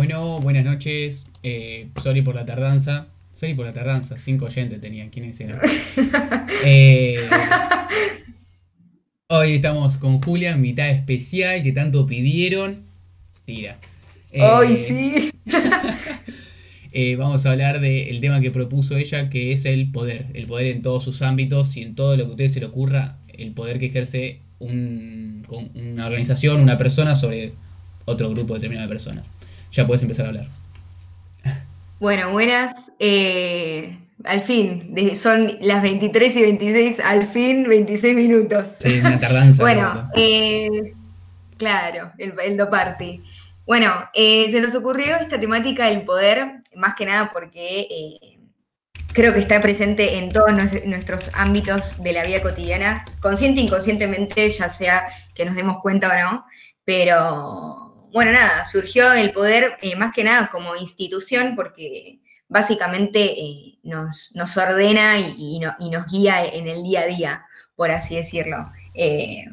Bueno, buenas noches. Eh, sorry por la tardanza. Sorry por la tardanza. Cinco oyentes tenían. ¿Quiénes eran? Eh, hoy estamos con Julia, mitad especial que tanto pidieron. Tira. Eh, Hoy sí. eh, vamos a hablar del tema que propuso ella, que es el poder. El poder en todos sus ámbitos y en todo lo que a ustedes se le ocurra. El poder que ejerce un- con una organización, una persona sobre otro grupo determinado de personas. Ya puedes empezar a hablar. Bueno, buenas. eh, al fin, de- son las 23 y 26, al fin 26 minutos. Sí, una tardanza. Bueno, eh, claro, el, el do party. Bueno, eh, se nos ocurrió esta temática del poder, más que nada porque creo que está presente en todos nuestros ámbitos de la vida cotidiana, consciente e inconscientemente, ya sea que nos demos cuenta o no, pero bueno, nada, surgió el poder eh, más que nada como institución porque básicamente eh, nos, nos ordena y, y no- y nos guía en el día a día, por así decirlo. Eh,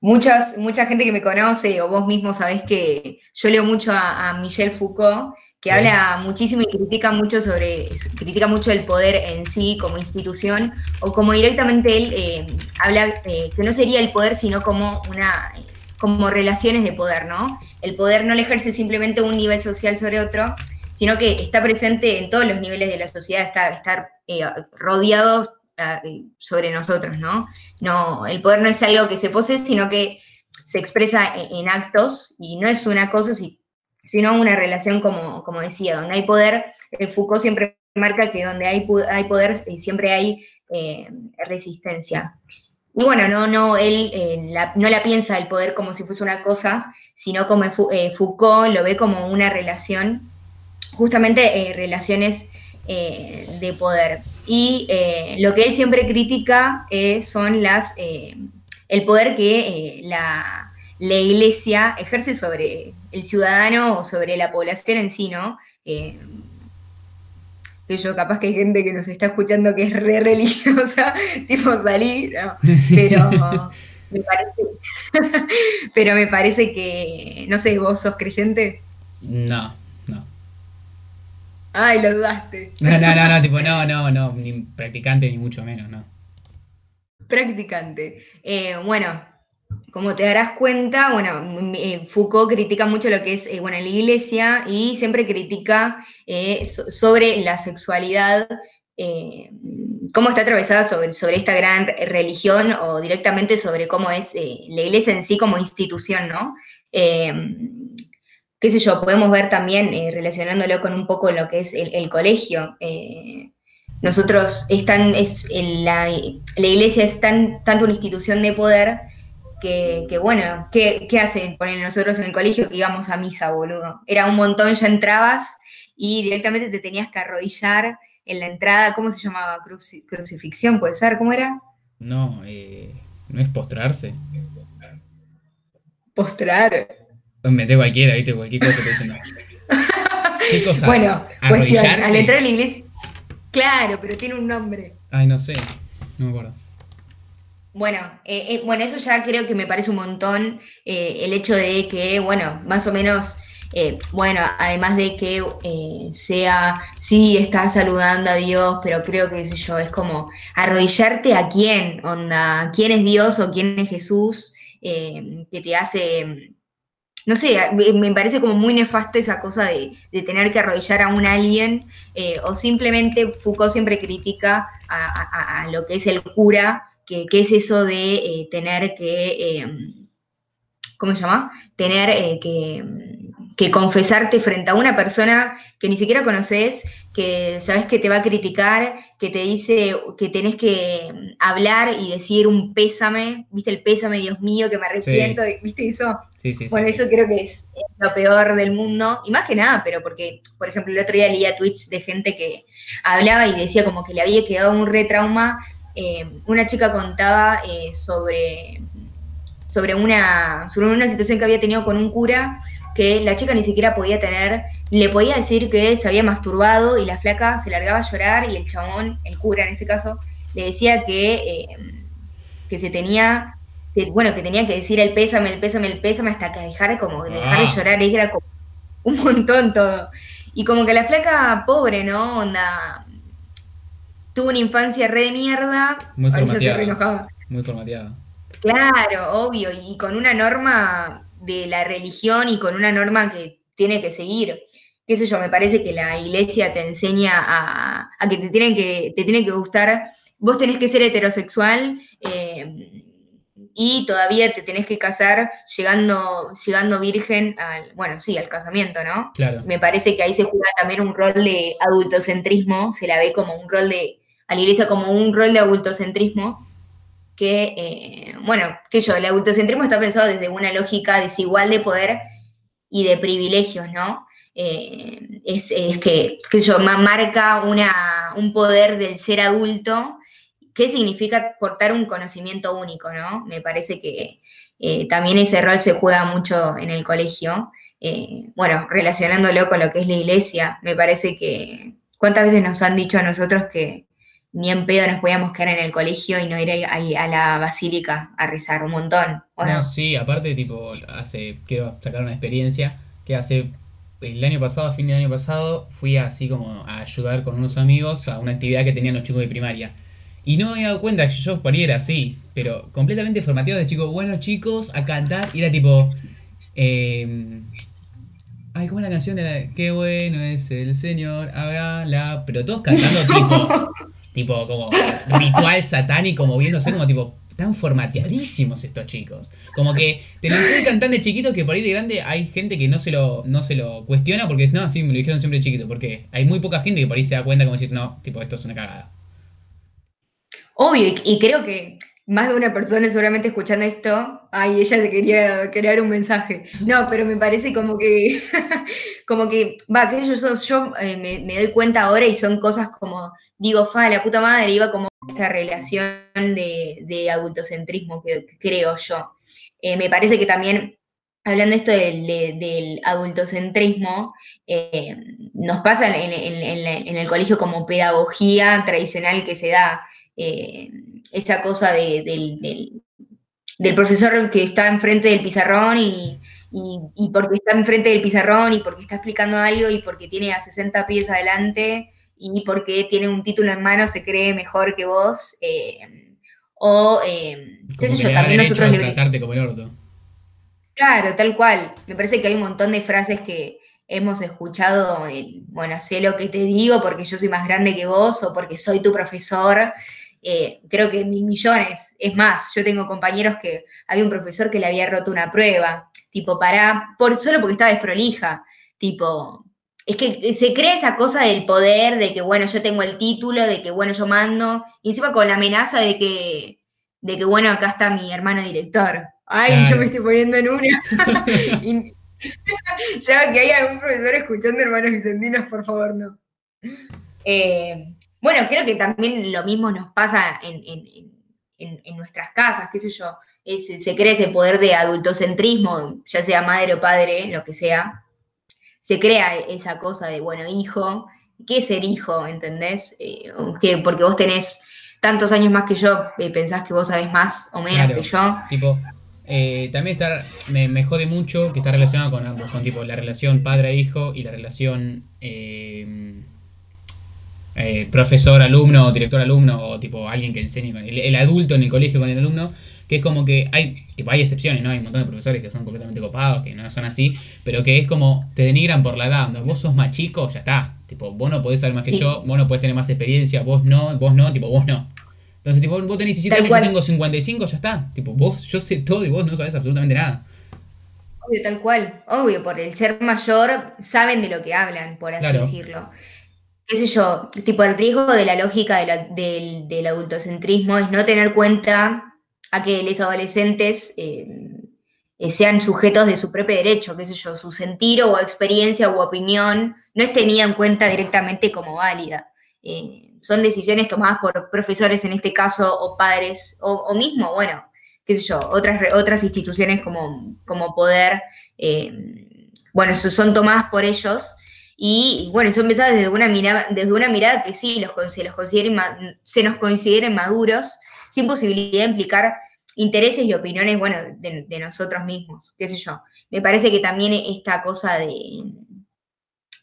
muchas, mucha gente que me conoce o vos mismo sabés que yo leo mucho a, a Michel Foucault, que habla muchísimo y critica mucho sobre, critica mucho el poder en sí como institución, o como directamente él habla que no sería el poder, sino como una como relaciones de poder, ¿no? El poder no le ejerce simplemente un nivel social sobre otro, sino que está presente en todos los niveles de la sociedad, está, está eh, rodeado eh, sobre nosotros, ¿no? No, el poder no es algo que se posee, sino que se expresa en, actos y no es una cosa, si- sino una relación, como, como decía, donde hay poder. eh, Foucault siempre marca que donde hay, hay poder siempre hay resistencia. Y bueno, no, no, él eh, la- no la piensa el poder como si fuese una cosa, sino como eh, Foucault lo ve como una relación, justamente eh, relaciones de poder. Y lo que él siempre critica son las, el poder que la, la iglesia ejerce sobre el ciudadano o sobre la población en sí, ¿no? Que yo, capaz que hay gente que nos está escuchando que es re religiosa, tipo salir, ¿no? pero me parece, pero me parece que, no sé, vos sos creyente. No, no. Ay, lo dudaste. No, no, no, no, tipo, no, no, no, ni practicante ni mucho menos, no. Practicante. Eh, bueno, como te darás cuenta, bueno, eh, Foucault critica mucho lo que es, eh, bueno, la iglesia y siempre critica eh, so- sobre la sexualidad, cómo está atravesada sobre, sobre esta gran religión o directamente sobre cómo es la iglesia en sí como institución, ¿no? Eh, qué sé yo, podemos ver también, relacionándolo con un poco lo que es el, el colegio. nosotros, están, es, la, la iglesia es tan, tanto una institución de poder que, que bueno, ¿qué, qué hacen? Ponen nosotros en el colegio que íbamos a misa, boludo. Era un montón, ya entrabas y directamente te tenías que arrodillar en la entrada, ¿cómo se llamaba? Cruci- crucifixión, ¿puede ser? ¿Cómo era? No, eh, no es postrarse. Postrar. Inventé cualquiera, viste, cualquier cosa te dicen. no. ¿Qué cosa? Bueno, cuestión, al entrar la iglesia, claro, pero tiene un nombre. Ay, no sé, no me acuerdo. Bueno, eh, eh, bueno, eso ya creo que me parece un montón eh, el hecho de que, bueno, más o menos, bueno, además de que sea, sí, estás saludando a Dios, pero creo que, qué yo, es como arrodillarte a quién, onda, quién es Dios o quién es Jesús, que te hace, no sé, me parece como muy nefasto esa cosa de, tener que arrodillar a un alien, o simplemente Foucault siempre critica a lo que es el cura, que, que es eso de eh, tener que, eh, ¿cómo se llama? Tener eh, que, que confesarte frente a una persona que ni siquiera conoces, que sabes que te va a criticar, que te dice que tenés que hablar y decir un pésame, ¿viste el pésame, Dios mío, que me arrepiento? ¿Viste eso? Sí, sí, sí. Bueno, eso creo que es es lo peor del mundo. Y más que nada, pero porque, por ejemplo, el otro día leía tweets de gente que hablaba y decía como que le había quedado un retrauma. Eh, una chica contaba eh, sobre, sobre, una, sobre una situación que había tenido con un cura que la chica ni siquiera podía tener, le podía decir que se había masturbado y la flaca se largaba a llorar y el chabón, el cura en este caso, le decía que, eh, que se tenía que, bueno, que tenía que decir el pésame, el pésame, el pésame, hasta que dejara como, dejar de Ah. llorar, era como, un montón todo. Y como que la flaca pobre, ¿no? Onda, tuvo una infancia re de mierda. Muy formateada. Muy formateada. Claro, obvio, y con una norma de la religión y con una norma que tiene que seguir. Qué sé yo, me parece que la iglesia te enseña a, que te tienen que, te tiene que gustar, vos tenés que ser heterosexual eh, y todavía te tenés que casar llegando, llegando virgen al, bueno, sí, al casamiento, ¿no? Claro. Me parece que ahí se juega también un rol de adultocentrismo, se la ve como un rol de, a la iglesia como un rol de adultocentrismo, que, eh, bueno, que yo, el adultocentrismo está pensado desde una lógica desigual de poder y de privilegios, ¿no? Eh, es, que, que yo, marca una, un poder del ser adulto, ¿qué significa portar un conocimiento único, ¿no? Me parece que eh, también ese rol se juega mucho en el colegio. bueno, relacionándolo con lo que es la iglesia, me parece que, ¿cuántas veces nos han dicho a nosotros que, ni en pedo nos podíamos quedar en el colegio y no ir a la basílica a rezar un montón. no, sí, aparte, tipo, hace, quiero sacar una experiencia que hace el año pasado, a fin de año pasado, fui así como a ayudar con unos amigos a una actividad que tenían los chicos de primaria. Y no me había dado cuenta que yo por ahí era así, pero completamente formativo de chicos, buenos chicos, a cantar, y era tipo... Eh, Ay, como la canción de la... Qué bueno es el Señor, habrá la... Pero todos cantando tipo... tipo como ritual satánico moviéndose como tipo tan formateadísimos estos chicos. Como que te lo tan de chiquito que por ahí de grande hay gente que no se lo, no se lo cuestiona porque no, sí, me lo dijeron siempre chiquito. Porque hay muy poca gente que por ahí se da cuenta como decir, no, tipo, esto es una cagada. Obvio, y creo que más de una persona seguramente escuchando esto, ay, ella te quería crear un mensaje. No, pero me parece como que, como que, va, que yo, yo eh, me, doy cuenta ahora y son cosas como, digo, fa, la puta madre, iba como esa relación de, adultocentrismo que, creo yo. Eh, me parece que también, hablando esto del, adultocentrismo, eh, nos pasa en, el colegio como pedagogía tradicional que se da esa cosa del, profesor que está enfrente del pizarrón y, porque está enfrente del pizarrón y porque está explicando algo y porque tiene a 60 pies adelante y porque tiene un título en mano se cree mejor que vos. Eh, o, eh, qué sé yo, también nosotros... tratarte como el orto. Claro, tal cual. Me parece que hay un montón de frases que hemos escuchado, bueno, sé lo que te digo porque yo soy más grande que vos o porque soy tu profesor. Eh, creo que mil millones. Es más, yo tengo compañeros que había un profesor que le había roto una prueba, tipo, para, por, solo porque estaba desprolija, tipo, es que se cree esa cosa del poder, de que, bueno, yo tengo el título, de que, bueno, yo mando, y encima con la amenaza de que, de que bueno, acá está mi hermano director. Ay, yo me estoy poniendo en una. ya que hay algún profesor escuchando hermanos vicentinos, por favor, no. Eh, bueno, creo que también lo mismo nos pasa en, nuestras casas, qué sé yo, se cree ese poder de adultocentrismo, ya sea madre o padre, lo que sea, se crea esa cosa de, bueno, hijo, ¿qué es ser hijo? ¿Entendés? Eh, porque vos tenés tantos años más que yo, eh, pensás que vos sabés más o menos que yo. Tipo, eh, también está, me, jode mucho que está relacionado con ambos, con tipo la relación padre-hijo y la relación eh, profesor, alumno, director, alumno, o tipo alguien que enseñe, el, el, adulto en el colegio con el alumno, que es como que hay, tipo, hay excepciones, ¿no? Hay un montón de profesores que son completamente copados, que no son así, pero que es como, te denigran por la edad, ¿no? vos sos más chico, ya está, tipo, vos no podés saber más que yo, vos no podés tener más experiencia, vos no, vos no, tipo, vos no. Entonces, tipo, vos tenés 17 años, yo tengo 55, ya está. Tipo, vos, yo sé todo y vos no sabés absolutamente nada. Obvio, tal cual. Obvio, por el ser mayor, saben de lo que hablan, por así decirlo qué sé yo, tipo el riesgo de la lógica del, adultocentrismo es no tener cuenta a que los adolescentes eh, eh, sean sujetos de su propio derecho, qué sé yo, su sentir o experiencia u opinión no es tenida en cuenta directamente como válida. Eh, son decisiones tomadas por profesores en este caso o padres o, mismo, bueno, qué sé yo, otras, otras instituciones como, como poder, bueno, son tomadas por ellos y bueno, son pensadas desde una mirada, desde una mirada que sí, los, se, los se nos consideren maduros, sin posibilidad de implicar intereses y opiniones, bueno, de, nosotros mismos, qué sé yo. Me parece que también esta cosa de,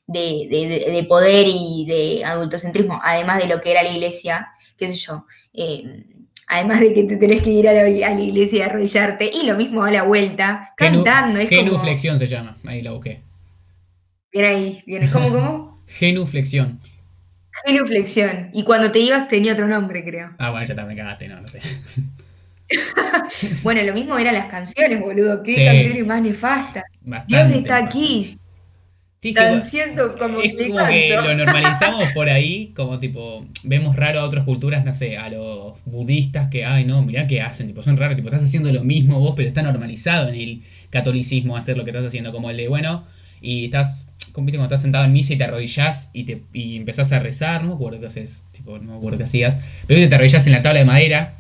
de, poder y de adultocentrismo, además de lo que era la iglesia, qué sé yo. Eh, además de que te tenés que ir a la, iglesia y arrodillarte, y lo mismo a la vuelta, cantando. Es genuflexión se llama, ahí la busqué. Viene ahí, viene. ¿Cómo, cómo? genuflexión. Genuflexión. Y cuando te ibas tenía otro nombre, creo. Ah, bueno, ya también cagaste, no, no sé. bueno, lo mismo eran las canciones, boludo. Qué canciones más nefastas. Dios está aquí. Sí, Tan cierto como es como que lo normalizamos por ahí, como tipo, vemos raro a otras culturas, no sé, a los budistas que, ay no, mirá qué hacen, tipo, son raros, tipo, estás haciendo lo mismo vos, pero está normalizado en el catolicismo hacer lo que estás haciendo, como el de, bueno, y estás, como cuando estás sentado en misa y te arrodillás y, te, y empezás a rezar, no me acuerdo qué haces, tipo, no me acuerdo qué hacías, pero te arrodillás en la tabla de madera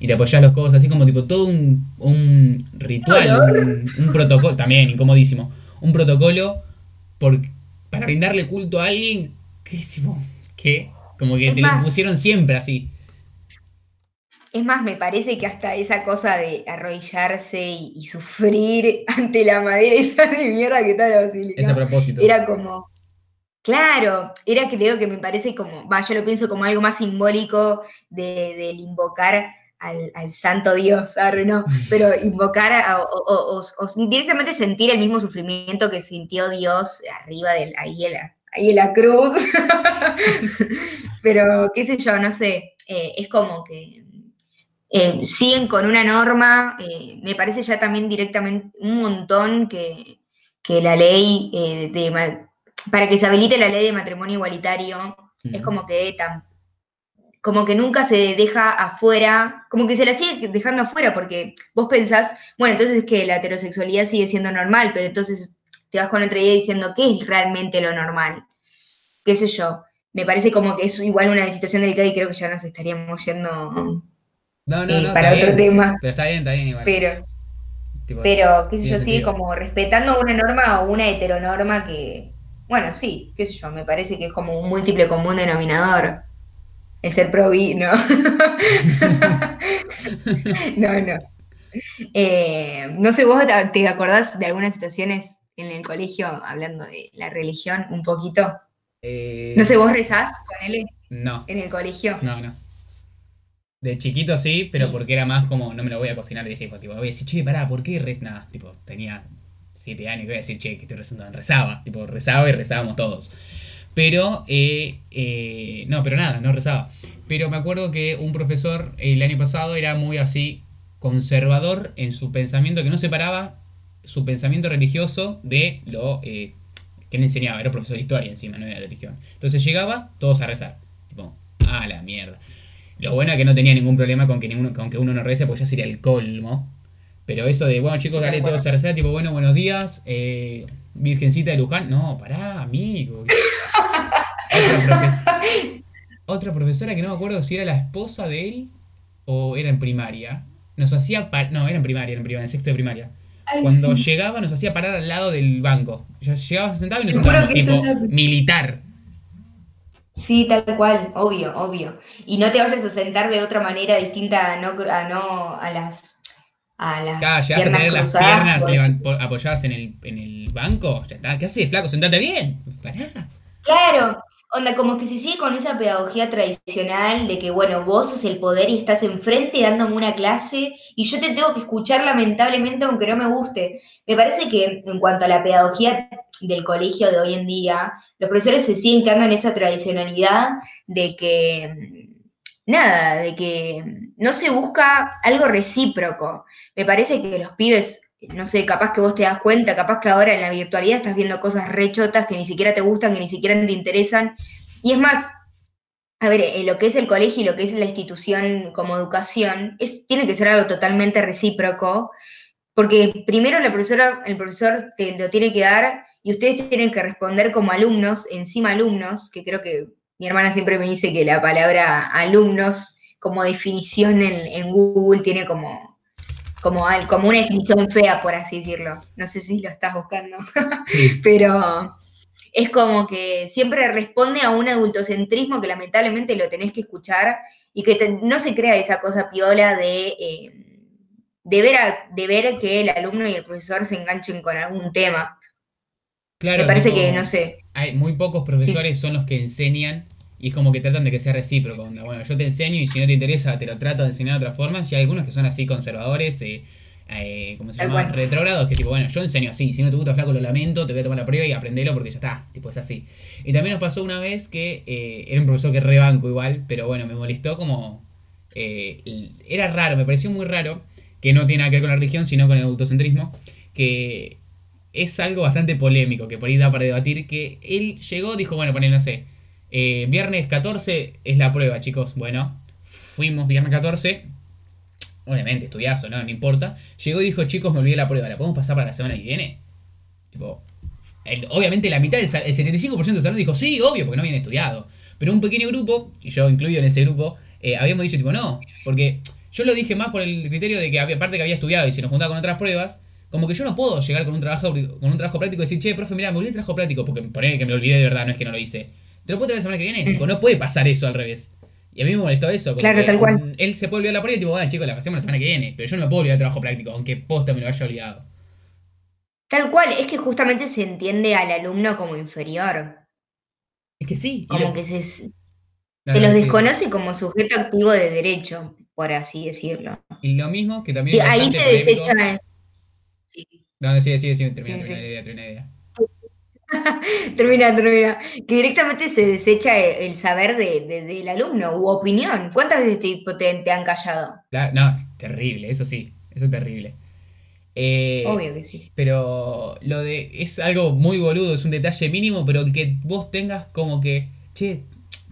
y te apoyás los codos, así como tipo todo un, un ritual, un, protocolo, también incomodísimo, un protocolo por, para brindarle culto a alguien que, tipo, que como que te lo pusieron siempre así. Es más, me parece que hasta esa cosa de arrodillarse y, sufrir ante la madera esa de mierda que está la basílica. Propósito. Era como, Claro, era creo que me parece como, va, yo lo pienso como algo más simbólico de, del invocar al, santo Dios, ¿no? pero invocar o, directamente sentir el mismo sufrimiento que sintió Dios arriba del, ahí, en la, ahí en la cruz. pero qué sé yo, no sé, eh, es como que eh, siguen con una norma, eh, me parece ya también directamente un montón que, la ley de, para que se habilite la ley de matrimonio igualitario, es como que tan, como que nunca se deja afuera, como que se la sigue dejando afuera, porque vos pensás, bueno, entonces es que la heterosexualidad sigue siendo normal, pero entonces te vas con otra idea diciendo, ¿qué es realmente lo normal? ¿Qué sé yo? Me parece como que es igual una situación delicada y creo que ya nos estaríamos yendo eh, para otro tema. Pero está bien, está bien igual. Pero, pero qué sé yo, sigue como respetando una norma o una heteronorma que, bueno, sí, qué sé yo, me parece que es como un múltiple común denominador el ser pro ¿no? no, no. Eh, no sé, vos te acordás de algunas situaciones en el colegio hablando de la religión un poquito. Eh, no sé, vos rezás con él no. en el colegio. No, no. De chiquito sí, pero porque era más como, no me lo voy a cocinar y decir, pues, tipo, voy a decir, che, pará, ¿por qué rezas? Nada, tipo, tenía siete años, voy a decir, che, que estoy rezando, rezaba, tipo, rezaba y rezábamos todos. Pero, eh, eh, no, pero nada, no rezaba. Pero me acuerdo que un profesor el año pasado era muy así conservador en su pensamiento, que no separaba su pensamiento religioso de lo eh, que le enseñaba. Era profesor de historia encima, no era de religión. Entonces llegaba todos a rezar. Tipo, a la mierda. Lo bueno es que no tenía ningún problema con que, ninguno, con que uno no rece, pues ya sería el colmo. Pero eso de, bueno chicos, dale todos a rezar, tipo, bueno, buenos días, Virgencita de Luján. No, pará, amigo. Otra, profesora que no me acuerdo si era la esposa de él o era en primaria. Nos hacía. No, era en primaria, era en primaria, en sexto de primaria. Cuando llegaba nos hacía parar al lado del banco. Llegaba sentado y nos sentábamos tipo militar. Sí, tal cual, obvio, obvio. Y no te vayas a sentar de otra manera distinta a no a, no, a las a las claro, llegas a tener las piernas apoyadas en el, en el banco. Ya está. ¿Qué haces, flaco? Sentate bien. Pará. Claro, onda, como que se sigue con esa pedagogía tradicional de que, bueno, vos sos el poder y estás enfrente dándome una clase y yo te tengo que escuchar lamentablemente aunque no me guste. Me parece que en cuanto a la pedagogía del colegio de hoy en día, los profesores se siguen quedando en esa tradicionalidad de que, nada, de que no se busca algo recíproco. Me parece que los pibes no sé, capaz que vos te das cuenta, capaz que ahora en la virtualidad estás viendo cosas rechotas que ni siquiera te gustan, que ni siquiera te interesan. Y es más, a ver, en lo que es el colegio y lo que es la institución como educación, es, tiene que ser algo totalmente recíproco, porque primero el profesor te lo tiene que dar y ustedes tienen que responder como alumnos, encima alumnos, que creo que mi hermana siempre me dice que la palabra alumnos como definición en Google tiene como como, como una definición fea, por así decirlo. No sé si lo estás buscando, pero es como que siempre responde a un adultocentrismo que lamentablemente lo tenés que escuchar y que no se crea esa cosa piola de, eh, de, ver de ver que el alumno y el profesor se enganchen con algún tema. Claro, Me parece tipo, que, no sé. Hay muy pocos profesores son los que enseñan y es como que tratan de que sea recíproco. onda, Bueno, yo te enseño y si no te interesa te lo trato de enseñar de otra forma. Si hay algunos que son así conservadores, eh, eh, ¿cómo se llama? Retrógrados, que tipo, bueno, yo enseño así. Si no te gusta flaco, lo lamento, te voy a tomar la prueba y aprendelo porque ya está. Tipo, es así. Y también nos pasó una vez que eh, era un profesor que rebanco igual, pero bueno, me molestó como... eh, era raro, me pareció muy raro, que no tiene nada que ver con la religión, sino con el autocentrismo, que es algo bastante polémico, que por ahí da para debatir, que él llegó, dijo, bueno, poner, no sé, eh, viernes 14 es la prueba, chicos. Bueno, fuimos viernes 14, obviamente, estudiazo, ¿no? No importa. Llegó y dijo, chicos, me olvidé la prueba, ¿la podemos pasar para la semana que viene? Tipo, obviamente la mitad, del el 75% del salón dijo, sí, obvio, porque no habían estudiado. Pero un pequeño grupo, y yo incluido en ese grupo, eh, habíamos dicho, tipo, no, porque yo lo dije más por el criterio de que, había, aparte que había estudiado y se nos juntaba con otras pruebas, como que yo no puedo llegar con un trabajo con un trabajo práctico y decir, che, profe, mira, me olvidé el trabajo práctico, porque poner que me lo olvidé de verdad, no es que no lo hice. ¿Te lo puedo traer la semana que viene? Tipo, no puede pasar eso al revés. Y a mí me molestó eso. Claro, tal cual. Él se puede olvidar la prueba y tipo, bueno, chicos, la pasemos la semana que viene. Pero yo no me puedo olvidar el trabajo práctico, aunque posta me lo haya olvidado. Tal cual, es que justamente se entiende al alumno como inferior. Es que sí. Como lo- que se, se No, los sí. desconoce como sujeto activo de derecho, por así decirlo. Y lo mismo que también Que ahí se desecha. Sí. No, no, sigue, sigue, sigue, termina, Sí, termina sí. la idea, termina la idea. Termina, termina. Que directamente se desecha el, saber de- de- del alumno u opinión. ¿Cuántas veces te, te- te han callado? La- no, terrible, eso sí, eso es terrible. Eh, Obvio que sí. Pero lo de. Es algo muy boludo, es un detalle mínimo, pero el que vos tengas como que. Che,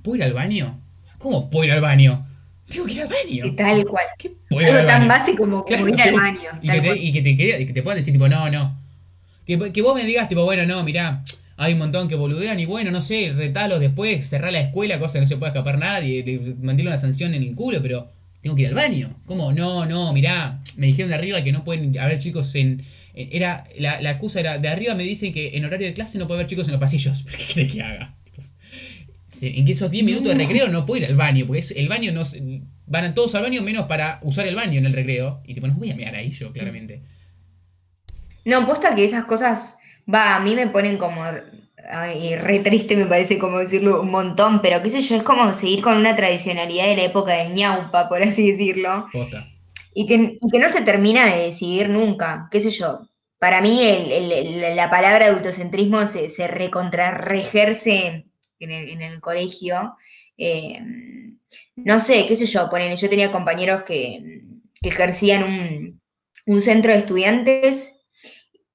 ¿puedo ir al baño? ¿Cómo puedo ir al baño? Tengo que ir al baño. Sí, tal cual. ¿Qué puedo Algo al tan básico como, ir al baño. Y que, te, y que te quede- y que te puedan decir, tipo, no, no. Que, que vos me digas, tipo, bueno, no, mirá, hay un montón que boludean y bueno, no sé, retalos después, cerrar la escuela, cosa que no se puede escapar nadie, te- mandarle una sanción en el culo, pero tengo que ir al baño. ¿Cómo? No, no, mirá, me dijeron de arriba que no pueden haber chicos en. en- era la, la excusa era, de arriba me dicen que en horario de clase no puede haber chicos en los pasillos. ¿Qué querés que haga? En que esos 10 minutos de recreo no puedo ir al baño, porque es- el baño no van a todos al baño menos para usar el baño en el recreo. Y tipo, no voy a mirar ahí yo, claramente. No, posta que esas cosas, va, a mí me ponen como, ay, re triste me parece como decirlo un montón, pero qué sé yo, es como seguir con una tradicionalidad de la época de ñaupa, por así decirlo, Posta. y que, no se termina de decidir nunca, qué sé yo. Para mí el- el- el- la palabra adultocentrismo se, se recontrarrejerce en el, en el colegio. eh, no sé, qué sé yo, ponele, yo tenía compañeros que, que ejercían un, un centro de estudiantes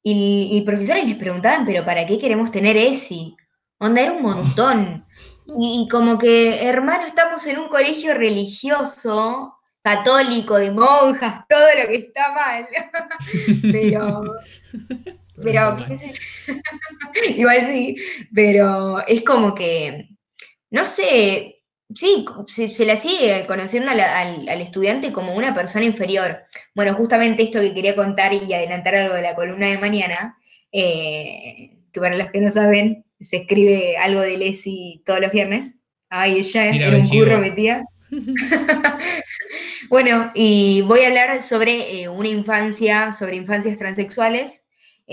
y, y profesores les preguntaban, pero ¿para qué queremos tener ESI? Onda, era un montón. Y, y como que, hermano, estamos en un colegio religioso, católico, de monjas, todo lo que está mal. pero, pero, qué sé yo. Igual sí, pero es como que, no sé, sí, se, se la sigue conociendo la- al, al estudiante como una persona inferior. Bueno, justamente esto que quería contar y adelantar algo de la columna de mañana, eh, que para los que no saben, se escribe algo de Lesi todos los viernes. Ay, ella era un curro metida. bueno, y voy a hablar sobre eh, una infancia, sobre infancias transexuales,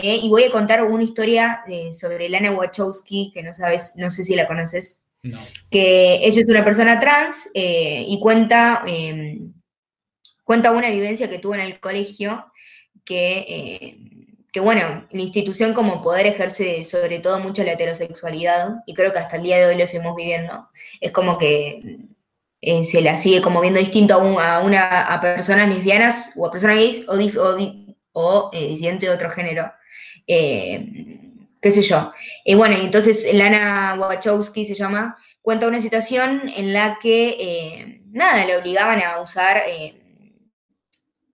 eh, y voy a contar una historia eh, sobre Lana Wachowski, que no sabes, no sé si la conoces No. que ella es una persona trans eh, y cuenta, eh, cuenta una vivencia que tuvo en el colegio que, que, bueno, la institución como poder ejerce sobre todo mucho la heterosexualidad y creo que hasta el día de hoy lo seguimos viviendo. Es como que se la sigue como viendo distinto a, un- a una, a personas lesbianas o a personas gays o, o, di- o, eh, disidentes de otro género. Eh, qué sé yo. Y bueno, entonces Lana Wachowski se llama, cuenta una situación en la que, eh, nada, le obligaban a usar, eh,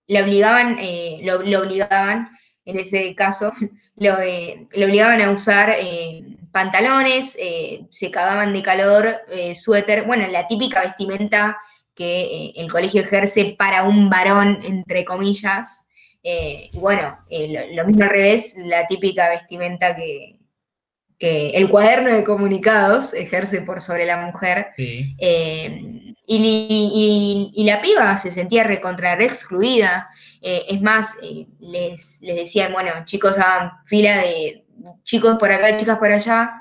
le obligaban, eh, lo, obligaban, en ese caso, lo, eh, le obligaban a usar eh, pantalones, eh, se cagaban de calor, eh, suéter, bueno, la típica vestimenta que eh, el colegio ejerce para un varón, entre comillas. Eh, y bueno, eh, lo, lo mismo al revés, la típica vestimenta que, que el cuaderno de comunicados ejerce por sobre la mujer. Sí. Eh, y, y- y la piba se sentía recontra re excluida. Es más, les, les decían, bueno, chicos, hagan fila de, chicos por acá, chicas por allá,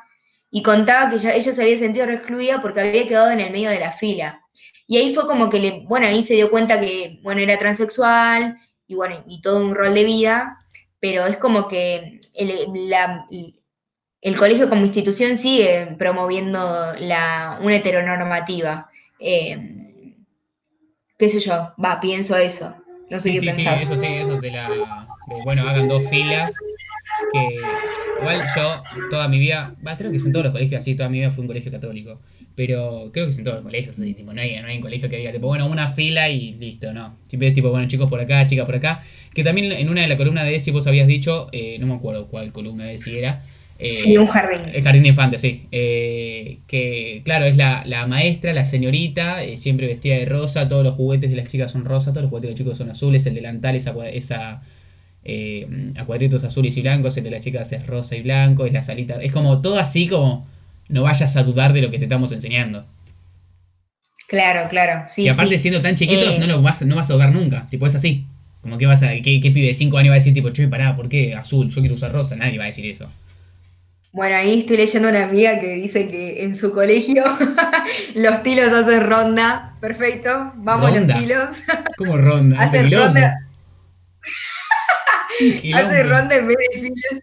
y contaba que ella, se había sentido recluida porque había quedado en el medio de la fila. Y ahí fue como que, le, bueno, ahí se dio cuenta que, bueno, era transexual y bueno, y todo un rol de vida, pero es como que el, colegio como institución sigue promoviendo la, una heteronormativa. Eh, qué sé yo, va, pienso eso. No sé qué sí, pensás. Sí, eso sí, eso de la. bueno, hagan dos filas. Que igual yo, toda mi vida, va, creo que es en todos los colegios así, toda mi vida fue un colegio católico. Pero creo que es en todos los colegios así, tipo, no hay, no hay un colegio que diga, tipo, bueno, una fila y listo, no. Siempre es tipo, bueno, chicos por acá, chicas por acá. Que también en una de las columnas de ESI vos habías dicho, eh, no me acuerdo cuál columna de ESI era. Eh, sí, un jardín. El jardín de infantes, sí. Eh, que, claro, es la, la maestra, la señorita, siempre vestida de rosa, todos los juguetes de las chicas son rosa, todos los juguetes de los chicos son azules, el delantal es esa, a cuadritos azules y blancos, el de las chicas es rosa y blanco, es la salita, es como todo así como no vayas a dudar de lo que te estamos enseñando. Claro, claro, sí. Y aparte, siendo tan chiquitos, no lo vas, no vas a dudar nunca. Tipo, es así. Como que vas a. ¿Qué, qué pibe de 5 años va a decir, tipo, che, pará, ¿por qué azul? Yo quiero usar rosa. Nadie va a decir eso. Bueno, ahí estoy leyendo una amiga que dice que en su colegio los tilos hacen ronda. Perfecto, vamos los tilos. ¿Cómo ronda? hacen ronda. Hace ronda en vez de filas.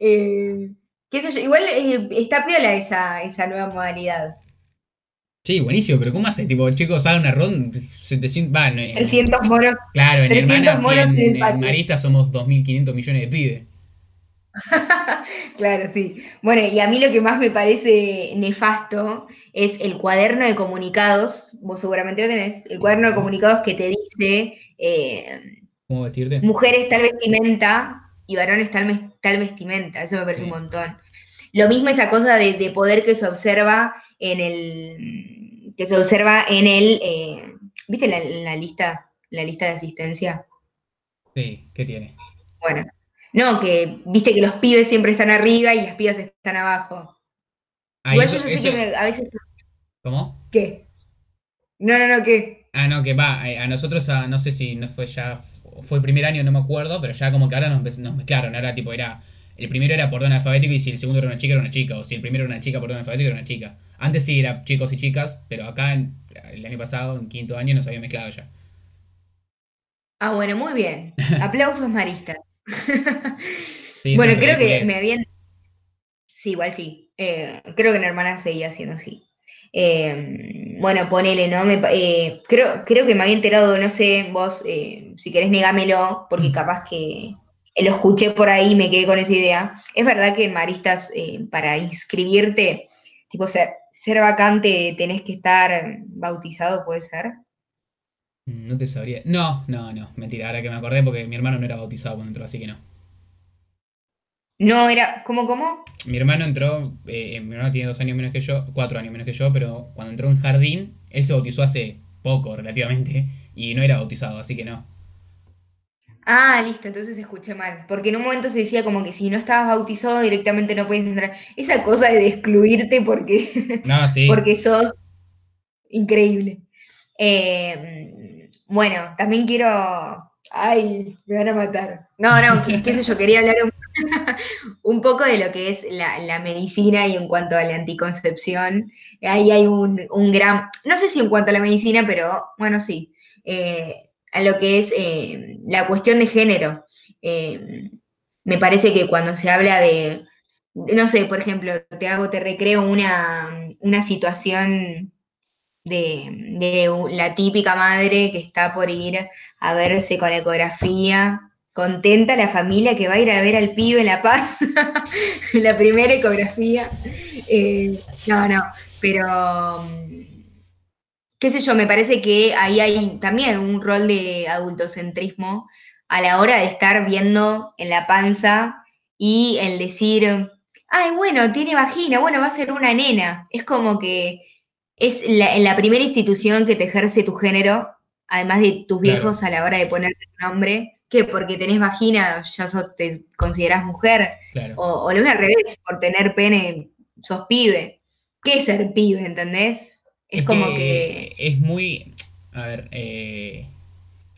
Eh, qué sé yo, igual eh, está piola esa, esa nueva modalidad. Sí, buenísimo, pero ¿cómo hace? Tipo, chicos, hagan una ronda, 700, va, en, 300 moros. Claro, en 300 moros en, en, Marista somos 2.500 millones de pibes. claro, sí. Bueno, y a mí lo que más me parece nefasto es el cuaderno de comunicados, vos seguramente lo tenés, el cuaderno de comunicados que te dice eh, ¿Cómo vestirte? mujeres tal vestimenta y varones tal, tal vestimenta, eso me parece un montón. Lo mismo esa cosa de, poder que se observa en el que se observa en el eh, ¿viste la, la, lista la lista de asistencia? Sí, ¿qué tiene? Bueno, no, que viste que los pibes siempre están arriba y las pibas están abajo. Ah, Igual yo, sé que a veces. ¿Cómo? ¿Qué? No, no, no, ¿qué? Ah, no, que va, a nosotros, no sé si no fue ya, fue el primer año, no me acuerdo, pero ya como que ahora nos, nos mezclaron, ahora tipo era el primero era por orden alfabético y si el segundo era una chica, era una chica. O si el primero era una chica por orden alfabético, era una chica. Antes sí era chicos y chicas, pero acá el año pasado, en quinto año, nos había mezclado ya. Ah, bueno, muy bien. Aplausos maristas. bueno, creo que me habían... Sí, igual sí. Eh, creo que en hermana seguía siendo así. Eh, bueno, ponele, ¿no? Me, eh, creo, creo que me había enterado, no sé, vos, si querés negámelo, porque mm. capaz que, lo escuché por ahí y me quedé con esa idea. Es verdad que en Maristas, eh, para inscribirte, tipo ser, ser vacante, tenés que estar bautizado, ¿puede ser? No te sabría. No, no, no. Mentira, ahora que me acordé porque mi hermano no era bautizado cuando entró, así que no. No, era. ¿Cómo, cómo? Mi hermano entró. Eh, mi hermano tiene dos años menos que yo, cuatro años menos que yo, pero cuando entró en jardín, él se bautizó hace poco, relativamente, y no era bautizado, así que no. Ah, listo, entonces escuché mal. Porque en un momento se decía como que si no estabas bautizado directamente no puedes entrar. Esa cosa de excluirte porque, porque sos increíble. Eh, bueno, también quiero. Ay, me van a matar. No, no, qué, sé yo, quería hablar un, poco de lo que es la, medicina y en cuanto a la anticoncepción. Ahí hay un, gran. No sé si en cuanto a la medicina, pero bueno, sí. Eh, a lo que es eh, la cuestión de género. Eh, me parece que cuando se habla de, no sé, por ejemplo, te hago, te recreo una, una situación de, la típica madre que está por ir a verse con la ecografía, contenta la familia que va a ir a ver al pibe en La Paz, la primera ecografía. Eh, no, no, pero qué sé yo, me parece que ahí hay también un rol de adultocentrismo a la hora de estar viendo en la panza y el decir, ay, bueno, tiene vagina, bueno, va a ser una nena. Es como que es la, la primera institución que te ejerce tu género, además de tus viejos a la hora de ponerte tu nombre, que porque tenés vagina ya te considerás mujer, o, o lo al revés, por tener pene sos pibe. ¿Qué es ser pibe, entendés? Es, como que, Es muy. A ver, eh,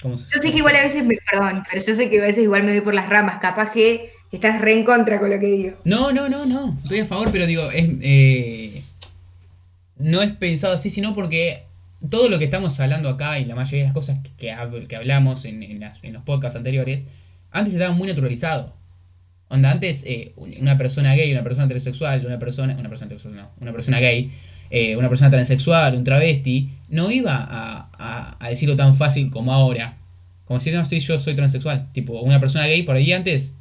¿cómo se Yo sé que igual a veces me. Perdón, pero yo sé que a veces igual me voy por las ramas. Capaz que Estás re en contra con lo que digo. No, no, no, no. Estoy a favor, pero digo, es, eh, no es pensado así, sino porque todo lo que estamos hablando acá y la mayoría de las cosas que, que hablamos en, en, en, los podcasts anteriores, antes estaba muy naturalizado. Onda, antes eh, una persona gay, una persona heterosexual, una persona, una persona heterosexual, no, una persona gay, eh, una persona transexual, un travesti, no iba a, a, a decirlo tan fácil como ahora. Como si no, sí, yo soy transexual. Tipo, una persona gay por ahí antes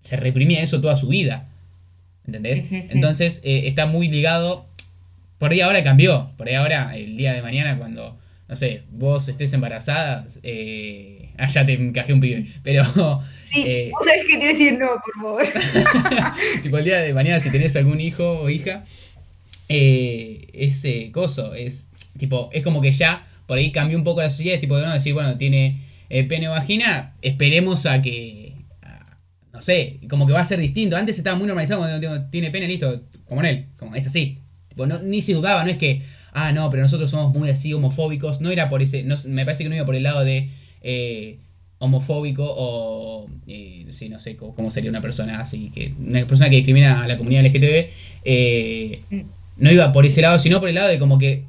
se reprimía eso toda su vida. ¿Entendés? Entonces eh, está muy ligado. Por ahí ahora cambió. Por ahí ahora, el día de mañana, cuando, no sé, vos estés embarazada, eh, ah, ya te encajé un pibe. Pero. Sí, eh, vos sabés que te voy a decir no, por favor. tipo, el día de mañana, si tenés algún hijo o hija, eh, ese coso es. Tipo, es como que ya por ahí cambió un poco la sociedad. Es tipo, de no decir, bueno, tiene pene o vagina, esperemos a que no sé, como que va a ser distinto. Antes estaba muy normalizado cuando tiene pene, listo, como en él, como es así. ni se dudaba, no es que, ah, no, pero nosotros somos muy así homofóbicos. No era por ese, no, me parece que no iba por el lado de eh, homofóbico o, eh, sí, no sé cómo, sería una persona así, que una persona que discrimina a la comunidad LGTB. Eh, no iba por ese lado, sino por el lado de como que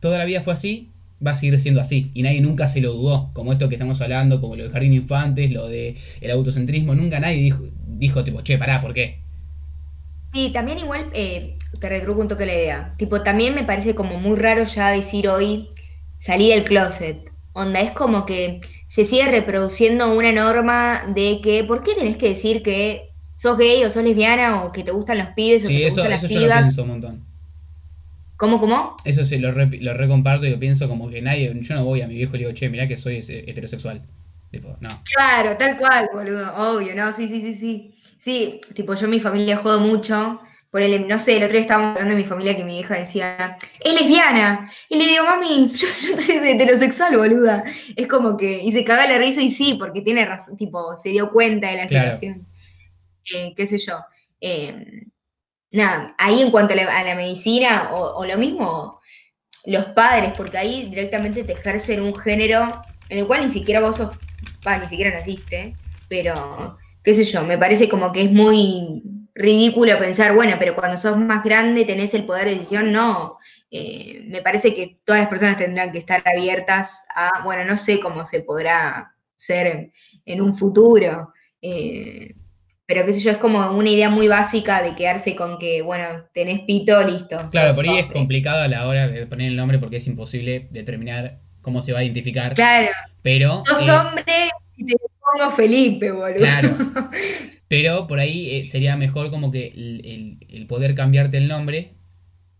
toda la vida fue así, va a seguir siendo así. Y nadie nunca se lo dudó. Como esto que estamos hablando, como lo de Jardín Infantes, lo de el autocentrismo. Nunca nadie dijo, dijo tipo, che, pará, ¿por qué? Sí, también igual eh, te retruco un toque la idea. Tipo, también me parece como muy raro ya decir hoy, salí del closet. Onda, es como que se sigue reproduciendo una norma de que, ¿por qué tenés que decir que sos gay o sos lesbiana o que te gustan los pibes o que te gustan las pibas? un montón. ¿Cómo, cómo? Eso sí, lo, lo recomparto y lo pienso como que nadie, yo no voy a mi viejo y le digo, che, mirá que soy heterosexual. Tipo, no. Claro, tal cual, boludo, obvio, ¿no? Sí, sí, sí, sí. Sí, tipo, yo en mi familia jodo mucho. Por el, no sé, el otro día estábamos hablando de mi familia que mi hija decía, es lesbiana. Y le digo, mami, yo, soy heterosexual, boluda. Es como que, y se caga la risa y sí, porque tiene razón, tipo, se dio cuenta de la situación. Eh, qué sé yo. Eh, nada, ahí en cuanto a la, medicina, o, lo mismo, los padres, porque ahí directamente te ejercen un género en el cual ni siquiera vos sos, ni siquiera naciste, pero qué sé yo, me parece como que es muy ridículo pensar, bueno, pero cuando sos más grande tenés el poder de decisión, no. Eh, me parece que todas las personas tendrán que estar abiertas a, bueno, no sé cómo se podrá ser en, un futuro. Eh, pero qué sé yo, es como una idea muy básica de quedarse con que, bueno, tenés pito, listo. Claro, por ahí es complicado a la hora de poner el nombre porque es imposible determinar cómo se va a identificar. Claro. Pero. Sos eh, hombre y te pongo Felipe, boludo. Claro. Pero por ahí eh, sería mejor como que el, poder cambiarte el nombre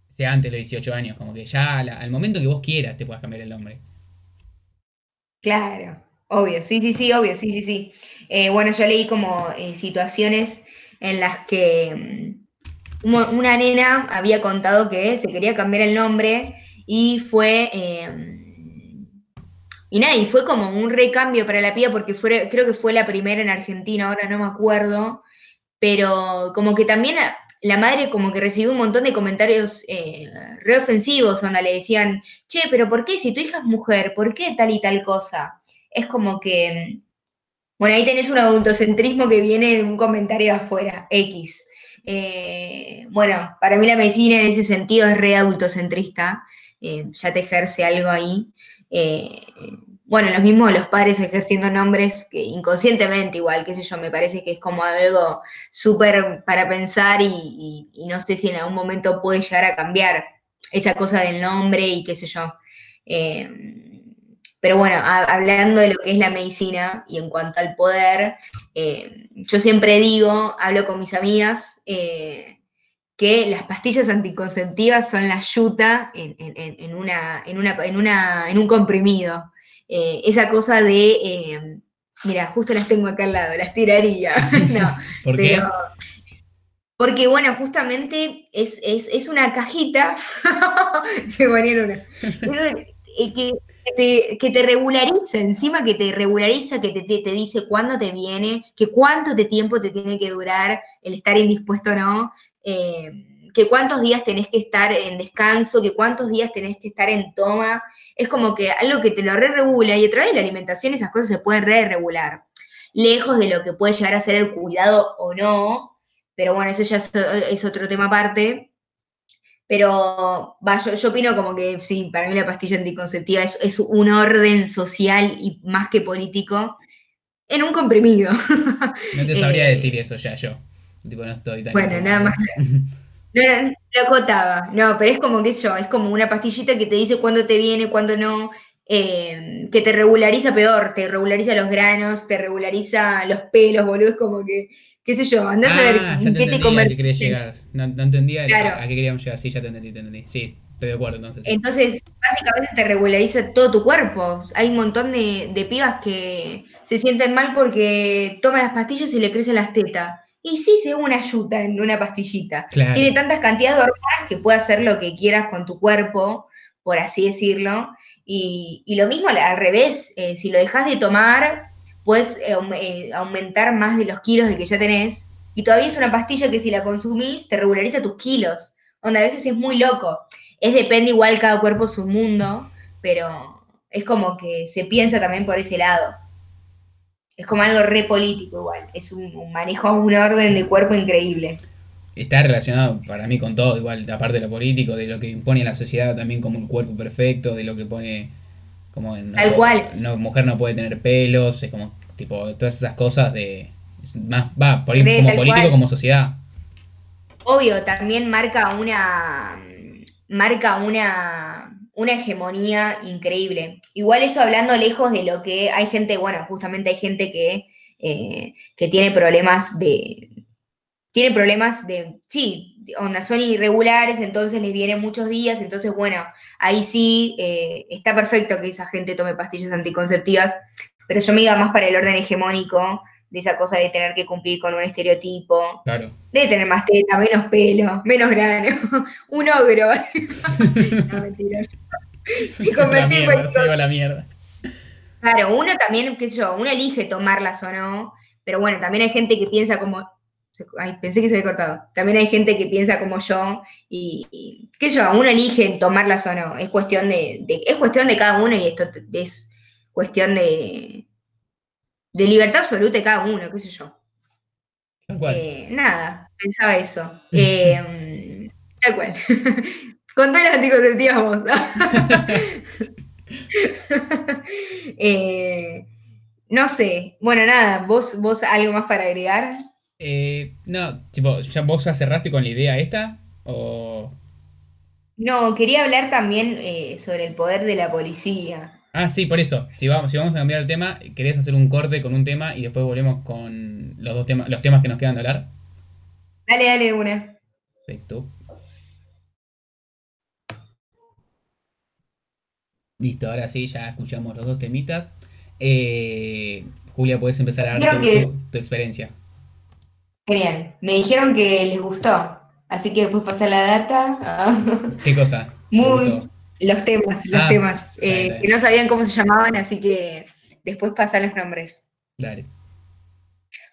sea antes de los 18 años, como que ya al momento que vos quieras te puedas cambiar el nombre. Claro. Obvio, sí, sí, sí, obvio, sí, sí, sí. Eh, bueno, yo leí como eh, situaciones en las que mm, una nena había contado que se quería cambiar el nombre y fue... Em, y nada, y fue como un recambio para la piba porque fue, creo que fue la primera en Argentina, ahora no me acuerdo, pero como que también la madre como que recibió un montón de comentarios eh, reofensivos, donde le decían, che, pero ¿por qué si tu hija es mujer? ¿Por qué tal y tal cosa? es como que, bueno, ahí tenés un adultocentrismo que viene de un comentario de afuera, X. Eh, bueno, para mí la medicina en ese sentido es re adultocentrista, eh, ya te ejerce algo ahí. Eh, bueno, los mismos los padres ejerciendo nombres que inconscientemente igual, qué sé yo, me parece que es como algo súper para pensar y, y, no sé si en algún momento puede llegar a cambiar esa cosa del nombre y qué sé yo. Pero bueno, hablando de lo que es la medicina y en cuanto al poder, eh, yo siempre digo, hablo con mis amigas, eh, que las pastillas anticonceptivas son la yuta en, una, en, un comprimido. Eh, esa cosa de, mira, justo las tengo acá al lado, las tiraría. no, ¿Por qué? Porque, bueno, justamente es, una cajita. Se ponieron una. Que te, regulariza, encima que te regulariza, que te, te, dice cuándo te viene, que cuánto de tiempo te tiene que durar el estar indispuesto o no, eh, que cuántos días tenés que estar en descanso, que cuántos días tenés que estar en toma. Es como que algo que te lo re regula y a través de la alimentación esas cosas se pueden re regular. lejos de lo que puede llegar a ser el cuidado o no, pero bueno, eso ya es, otro tema aparte. Pero va, yo, opino como que sí, para mí la pastilla anticonceptiva es, es un orden social y más que político en un comprimido. No te sabría eh, decir eso ya yo. Tipo, no estoy tan Bueno, nada más. No, no, lo acotaba. No, pero es como que yo, es como una pastillita que te dice cuándo te viene, cuándo no. Eh, que te regulariza peor, te regulariza los granos, te regulariza los pelos, boludo. Es como que, qué sé yo, andás a ver ah, en qué te convertís. llegar. No, entendía a, qué queríamos llegar. Sí, ya te entendí, te entendí. Sí, estoy de acuerdo entonces. Entonces, básicamente te regulariza todo tu cuerpo. Hay un montón de, de pibas que se sienten mal porque toman las pastillas y le crecen las tetas. Y sí, es una ayuda en una pastillita. Tiene tantas cantidades de hormonas que puede hacer lo que quieras con tu cuerpo, por así decirlo. Y, lo mismo al revés, eh, si lo dejas de tomar, puedes eh, eh, aumentar más de los kilos de que ya tenés. Y todavía es una pastilla que si la consumís te regulariza tus kilos. Donde a veces es muy loco. Es depende igual, cada cuerpo es un mundo, pero es como que se piensa también por ese lado es como algo re político igual, es un, manejo, un orden de cuerpo increíble. Está relacionado para mí con todo, igual, aparte de lo político, de lo que impone la sociedad también como un cuerpo perfecto, de lo que pone como no, Tal cual. No, mujer no puede tener pelos, es como tipo todas esas cosas de más va por ahí como político como sociedad. Obvio, también marca una marca una una hegemonía increíble. Igual eso hablando lejos de lo que hay gente, bueno, justamente hay gente que, eh, que tiene problemas de... Tiene problemas de, sí, onda, son irregulares, entonces les vienen muchos días, entonces bueno, ahí sí eh, está perfecto que esa gente tome pastillas anticonceptivas, pero yo me iba más para el orden hegemónico de esa cosa de tener que cumplir con un estereotipo, de tener más teta, menos pelo, menos grano, un ogro. no, mentira. Se la mierda. Claro, uno también, qué sé yo, uno elige tomarlas o no, pero bueno, también hay gente que piensa como, ay, pensé que se había cortado, también hay gente que piensa como yo y, qué sé yo, uno elige tomarlas o no, es cuestión de, es cuestión de cada uno y esto es cuestión de, de libertad absoluta de cada uno, qué sé yo. Eh, nada, pensaba eso. Eh, tal cual. Contá las anticonceptivas vos. Eh, no sé. Bueno, nada, ¿vos, vos algo más para agregar? No, tipo, ¿ya vos ya cerraste con la idea esta? ¿O... No, quería hablar también sobre el poder de la policía. Ah, sí, por eso. Si vamos, si vamos a cambiar el tema, ¿querés hacer un corte con un tema y después volvemos con los dos temas, los temas que nos quedan de hablar? Dale, dale, una. Perfecto. Listo, ahora sí, ya escuchamos los dos temitas. Eh, Julia, puedes empezar a dar tu, experiencia. Genial. Me dijeron que les gustó, así que después pasar la data. ¿Qué cosa? Muy, los temas, los ah, temas, eh, que no sabían cómo se llamaban, así que después pasan los nombres. Dale.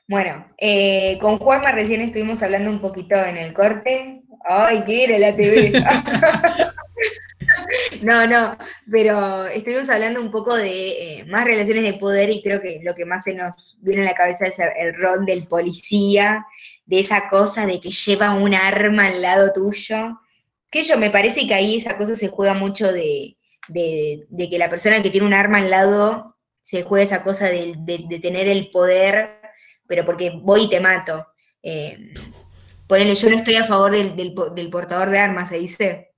Bueno, eh, con Juanma recién estuvimos hablando un poquito en el corte. Ay, ¿qué era la TV? no, no, pero estuvimos hablando un poco de eh, más relaciones de poder y creo que lo que más se nos viene a la cabeza es el rol del policía, de esa cosa de que lleva un arma al lado tuyo que yo, me parece que ahí esa cosa se juega mucho de, que la persona que tiene un arma al lado se juega esa cosa de, tener el poder, pero porque voy y te mato. Eh, ponele, yo no estoy a favor del, portador de armas, se dice.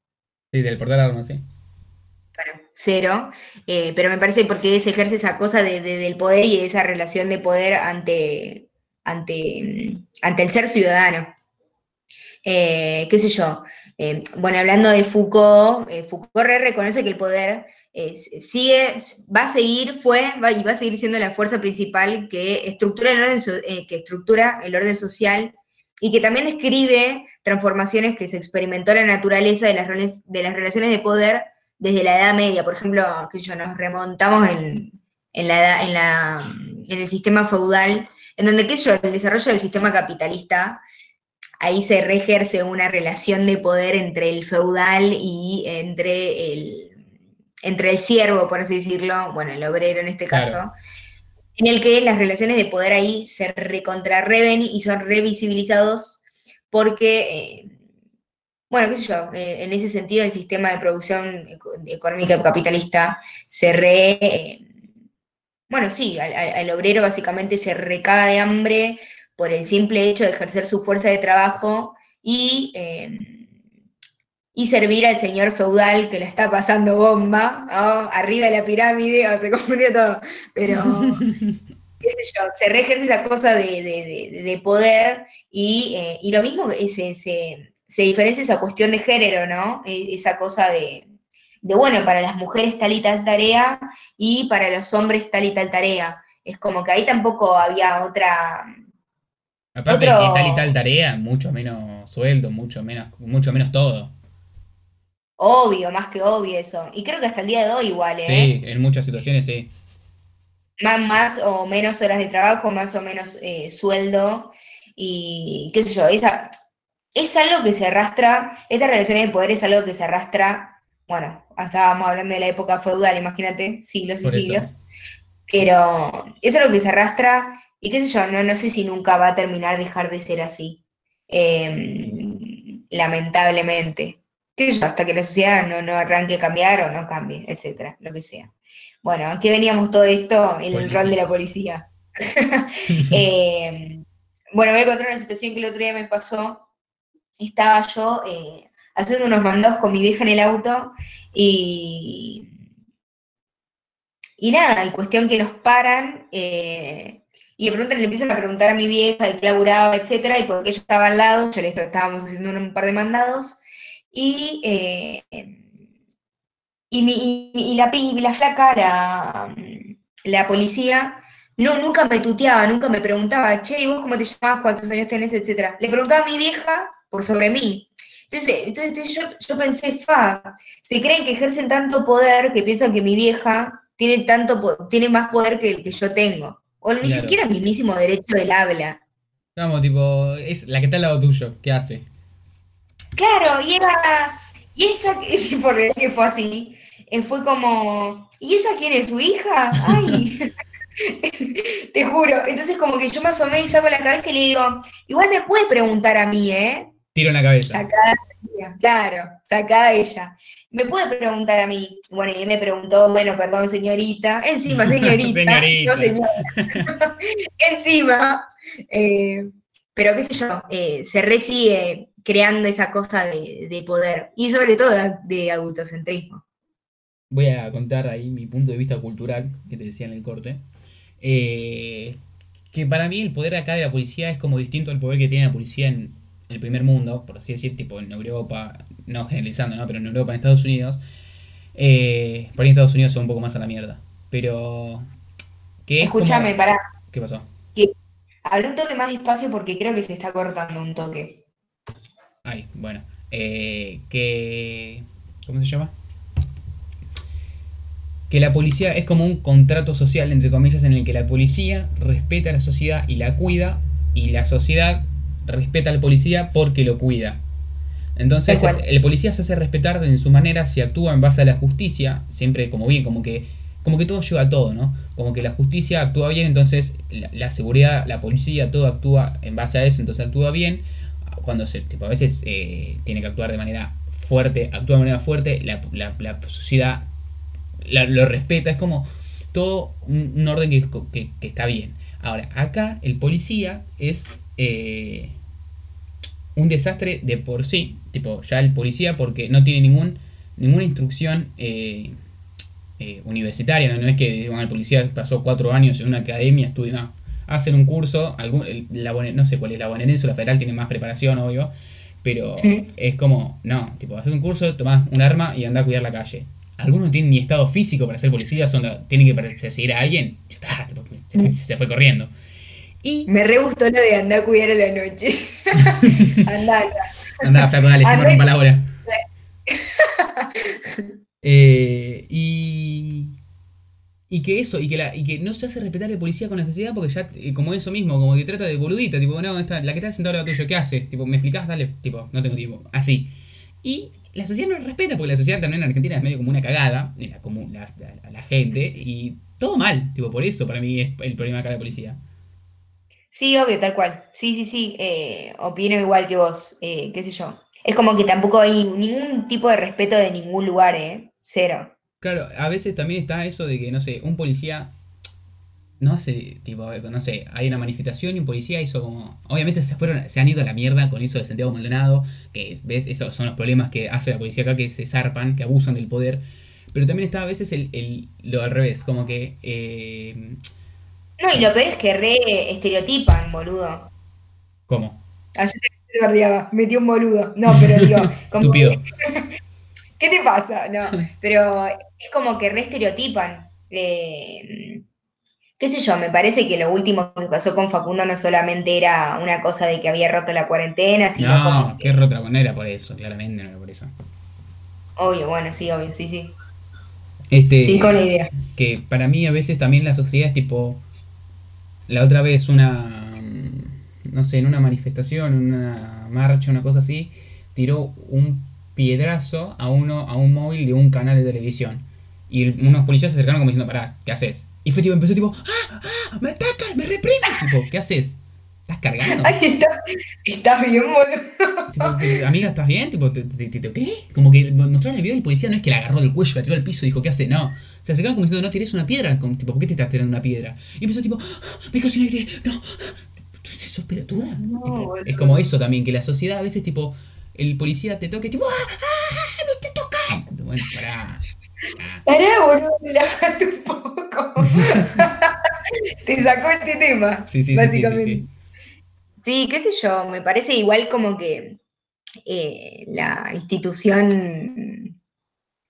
Sí, del portador de armas, sí. Cero. Eh, pero me parece porque se ejerce esa cosa del poder y esa relación de poder ante, ante, ante el ser ciudadano. Eh, qué sé yo, eh, bueno, hablando de Foucault, Foucault reconoce que el poder sigue, va a seguir, fue y va a seguir siendo la fuerza principal que estructura, el orden, que estructura el orden social y que también describe transformaciones que se experimentó en la naturaleza de las, de las relaciones de poder desde la Edad Media. Por ejemplo, que yo, nos remontamos en, la, en, la, en el sistema feudal, en donde ¿qué yo, el desarrollo del sistema capitalista ahí se reejerce una relación de poder entre el feudal y entre el, entre el siervo, por así decirlo, bueno, el obrero en este caso, en el que las relaciones de poder ahí se recontrarreven y son revisibilizados porque, eh, bueno, qué sé yo, eh, en ese sentido el sistema de producción económica capitalista se re... Eh, bueno, sí, al, obrero básicamente se recaga de hambre por el simple hecho de ejercer su fuerza de trabajo y y servir al señor feudal que le está pasando bomba, arriba de la pirámide, o se confundió todo, pero qué sé yo, se reejerce esa cosa de, poder y, eh, y, lo mismo se, se, se, diferencia esa cuestión de género, ¿no? E, esa cosa de, bueno, para las mujeres tal y tal tarea y para los hombres tal y tal tarea. Es como que ahí tampoco había otra... Aparte de que tal y tal tarea, mucho menos sueldo, mucho menos, mucho menos todo. Obvio, más que obvio eso. Y creo que hasta el día de hoy igual, ¿eh? Sí, en muchas situaciones sí. Más, más o menos horas de trabajo, más o menos eh, sueldo. Y qué sé yo, esa, es algo que se arrastra, esta relación de poder es algo que se arrastra, bueno, estábamos hablando de la época feudal, imagínate, siglos y siglos. Pero es algo que se arrastra y qué sé yo, no, no sé si nunca va a terminar dejar de ser así. Em, lamentablemente hasta que la sociedad no, no, arranque a cambiar o no cambie, etcétera, lo que sea. Bueno, aquí veníamos todo esto, en el rol de la policía. Eh, bueno, voy a contar una situación que el otro día me pasó. Estaba yo eh, haciendo unos mandos con mi vieja en el auto y. Y nada, y cuestión que nos paran eh, y de pronto le empiezan a preguntar a mi vieja de qué laburaba, etcétera, y porque ella estaba al lado, yo le estábamos haciendo un par de mandados, y, eh, y, la, la flaca, la, la policía, no, nunca me tuteaba, nunca me preguntaba, che, ¿y vos cómo te llamabas? ¿Cuántos años tenés? Etcétera. Le preguntaba a mi vieja por sobre mí. Entonces, entonces yo, pensé, fa, se creen que ejercen tanto poder que piensan que mi vieja tiene, tanto, tiene más poder que el que yo tengo. O ni siquiera el mismísimo derecho del habla. Vamos, tipo, es la que está al lado tuyo, ¿qué hace? Claro, y era. Y esa, por que fue así, eh, fue como. ¿Y esa quién es su hija? ¡Ay! Te juro. Entonces, como que yo me asomé y saco la cabeza y le digo, igual me puede preguntar a mí, ¿eh? Tiro en la cabeza. Sacada, claro, sacada ella. Me puede preguntar a mí. Bueno, y me preguntó, bueno, perdón, señorita. Encima, señorita. señorita. No, señora. Encima. Eh, pero qué sé yo, eh, se recibe creando esa cosa de, poder y sobre todo de, autocentrismo. Voy a contar ahí mi punto de vista cultural, que te decía en el corte. Eh, que para mí el poder acá de la policía es como distinto al poder que tiene la policía en el primer mundo, por así decir, tipo en Europa, no generalizando, ¿no? pero en Europa, en Estados Unidos. Eh, por ahí en Estados Unidos son un poco más a la mierda. Pero. Escúchame, para ¿Qué pasó? Habla un toque más despacio porque creo que se está cortando un toque. Ay, bueno. Eh, que. ¿Cómo se llama? Que la policía es como un contrato social, entre comillas, en el que la policía respeta a la sociedad y la cuida, y la sociedad respeta al policía porque lo cuida. Entonces, el policía se hace respetar en su manera si actúa en base a la justicia, siempre como bien, como que como que todo lleva a todo, ¿no? Como que la justicia actúa bien, entonces la, seguridad, la policía, todo actúa en base a eso, entonces actúa bien. Cuando se, tipo, a veces eh, tiene que actuar de manera fuerte, actúa de manera fuerte, la, la, sociedad lo respeta, es como todo un, orden que, está bien. Ahora, acá el policía es eh, un desastre de por sí, tipo, ya el policía porque no tiene ningún, ninguna instrucción. Eh, eh, universitaria, ¿no? es que el policía pasó cuatro años en una academia, estudia, hacen un curso, algún, la, no sé cuál es, la bonaerense o la federal tiene más preparación, obvio, pero es como, no, tipo, haces un curso, tomás un arma y anda a cuidar la calle. Algunos no tienen ni estado físico para ser policía, son tienen que perseguir a alguien, ya está, se, fue corriendo. Y... Me re gustó lo de andar a cuidar a la noche. andá, andá. flaco, dale, se la bola. Eh, y, y que eso, y que, la, y que no se hace respetar el policía con la sociedad porque ya, eh, como eso mismo, como que trata de boludita, tipo, no, está, la que está sentada al lado tuyo, ¿qué hace? Tipo, ¿me explicás? Dale, tipo, no tengo tiempo. Así. Y la sociedad no lo respeta, porque la sociedad también en Argentina es medio como una cagada, la, como la, la, gente, y todo mal, tipo, por eso para mí es el problema acá de la policía. Sí, obvio, tal cual. Sí, sí, sí, eh, opino igual que vos, eh, qué sé yo. Es como que tampoco hay ningún tipo de respeto de ningún lugar, ¿eh? Cero. Claro, a veces también está eso de que, no sé, un policía no hace, tipo, no sé, hay una manifestación y un policía hizo como. Obviamente se fueron, se han ido a la mierda con eso de Santiago Maldonado, que ves, esos son los problemas que hace la policía acá, que se zarpan, que abusan del poder. Pero también está a veces el, lo al revés, como que. Eh... No, y lo peor es que re estereotipan, boludo. ¿Cómo? Así te guardiaba, metí un boludo. No, pero digo. Como ¿Qué te pasa? No, pero es como que re estereotipan. Eh, qué sé yo, me parece que lo último que pasó con Facundo no solamente era una cosa de que había roto la cuarentena, sino no, como... que rota, no era por eso, claramente no era por eso. Obvio, bueno, sí, obvio, sí, sí. Este, sí, con la idea. Que para mí a veces también la sociedad es tipo, la otra vez una, no sé, en una manifestación, una marcha, una cosa así, tiró un piedrazo a uno, a un móvil de un canal de televisión. Y unos policías se acercaron como diciendo, pará, ¿qué haces? Y fue tipo, empezó tipo, ¡ah! ¡ah! ¡me atacan! ¡me reprimen! tipo, ¿qué haces? ¿Estás cargando? Ay, está, estás bien, boludo. Tipo, amiga, ¿estás bien? Tipo, te, te, ¿qué? Como que mostraron el video del policía, no es que la agarró del cuello, la tiró al piso y dijo, ¿qué hace? No. Se acercaron como diciendo, no tires una piedra. Como, tipo, ¿por qué te estás tirando una piedra? Y empezó tipo, ¡Ah! me quedo sin aire, no. ¿Sos pelotuda? No, tipo, es como eso también, que la sociedad a veces, tipo, el policía te toque, tipo, ¡ah! ¡ah! ¡me está tocando! Bueno, pará. Pará, boludo, relájate un poco. Te sacó este tema, sí, sí, básicamente. Sí, qué sé yo, me parece igual como que eh, la institución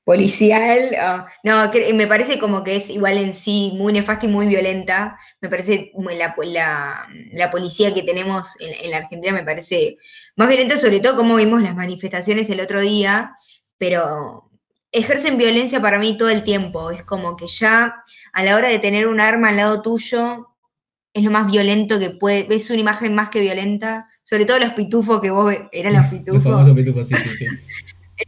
policial, no, me parece como que es igual en sí muy nefasta y muy violenta. Me parece la, la, la policía que tenemos en, en, la Argentina me parece más violenta, sobre todo como vimos las manifestaciones el otro día, pero ejercen violencia para mí todo el tiempo. Es como que ya a la hora de tener un arma al lado tuyo es lo más violento que puede. Ves una imagen más que violenta, sobre todo los pitufos que vos eran los pitufos. Los famosos pitufos, sí, sí, sí.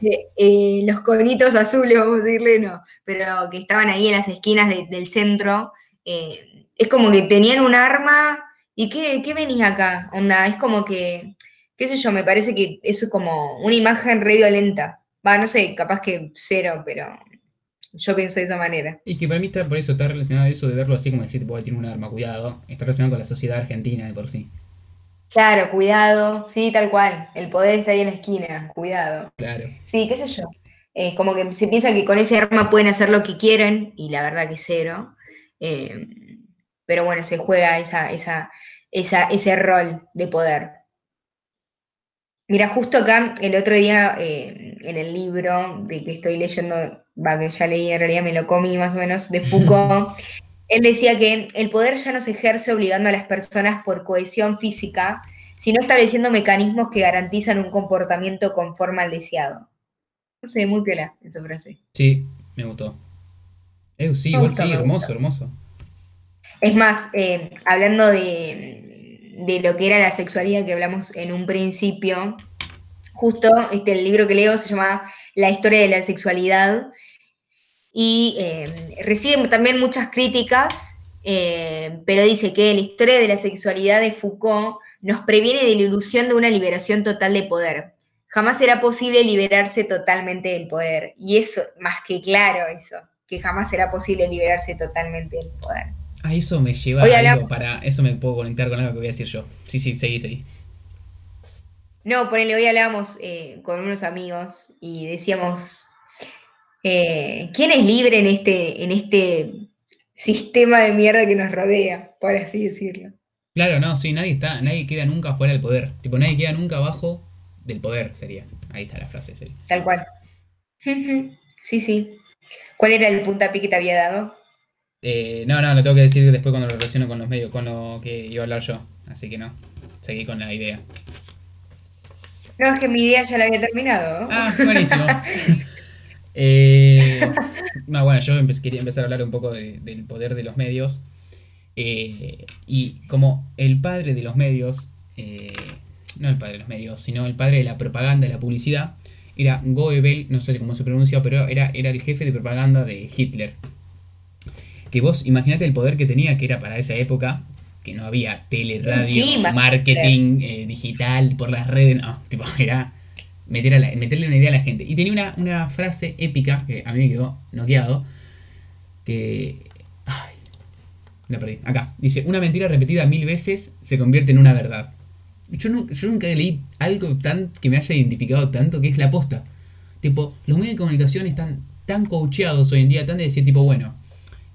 Eh, eh, los conitos azules, vamos a decirle, no, pero que estaban ahí en las esquinas del centro. Eh, es como que tenían un arma. ¿Y qué, qué venís acá? Onda, es como que, qué sé yo, me parece que es como una imagen re violenta. Va, no sé, capaz que cero, pero yo pienso de esa manera. Y que para mí está por eso, está relacionado a eso de verlo así como decir, tipo, tiene un arma, cuidado. Está relacionado con la sociedad argentina de por sí. Claro, cuidado, sí, tal cual. El poder está ahí en la esquina, cuidado. Claro. Sí, qué sé yo. Eh, como que se piensa que con ese arma pueden hacer lo que quieren, y la verdad que cero. Eh, pero bueno, se juega esa, esa, esa, ese rol de poder. Mira, justo acá, el otro día, eh, en el libro de que estoy leyendo, va, que ya leí, en realidad me lo comí más o menos, de Foucault, él decía que el poder ya no se ejerce obligando a las personas por cohesión física, sino estableciendo mecanismos que garantizan un comportamiento conforme al deseado. No sé, muy piola esa frase. Sí, me gustó. Eh, sí, igual sí, hermoso, hermoso. Es más, eh, hablando de, de lo que era la sexualidad que hablamos en un principio, justo este, el libro que leo se llama La historia de la sexualidad y eh, recibe también muchas críticas, eh, pero dice que la historia de la sexualidad de Foucault nos previene de la ilusión de una liberación total de poder. Jamás será posible liberarse totalmente del poder. Y eso, más que claro eso, que jamás será posible liberarse totalmente del poder. Ah, eso me lleva a algo para. Eso me puedo conectar con algo que voy a decir yo. Sí, sí, seguí, seguí. No, por hoy hablábamos eh, con unos amigos y decíamos. Eh, ¿Quién es libre en este, en este sistema de mierda que nos rodea, por así decirlo? Claro, no, sí, nadie está, nadie queda nunca fuera del poder. Tipo, nadie queda nunca abajo del poder, sería. Ahí está la frase, sería. Tal cual. Sí, sí. ¿Cuál era el puntapié que te había dado? Eh, no, no, lo tengo que decir después cuando lo relaciono con los medios, con lo que iba a hablar yo. Así que no, seguí con la idea. No, es que mi idea ya la había terminado. Ah, buenísimo. eh, no, bueno, yo quería empezar a hablar un poco del poder de los medios. Eh, y como el padre de los medios, eh, no el padre de los medios, sino el padre de la propaganda y la publicidad, era Goebbels, no sé cómo se pronuncia, pero era, era el jefe de propaganda de Hitler. Que vos imaginate el poder que tenía, que era para esa época, que no había tele, radio, marketing eh, digital por las redes, no, tipo, era meter a meterle una idea a la gente. Y tenía una, una frase épica que a mí me quedó noqueado, que... Ay, la perdí. Acá. Dice, una mentira repetida mil veces se convierte en una verdad. Yo, yo nunca leí algo tan que me haya identificado tanto que es la posta. Tipo, los medios de comunicación están tan coacheados hoy en día, tan de decir, tipo, bueno,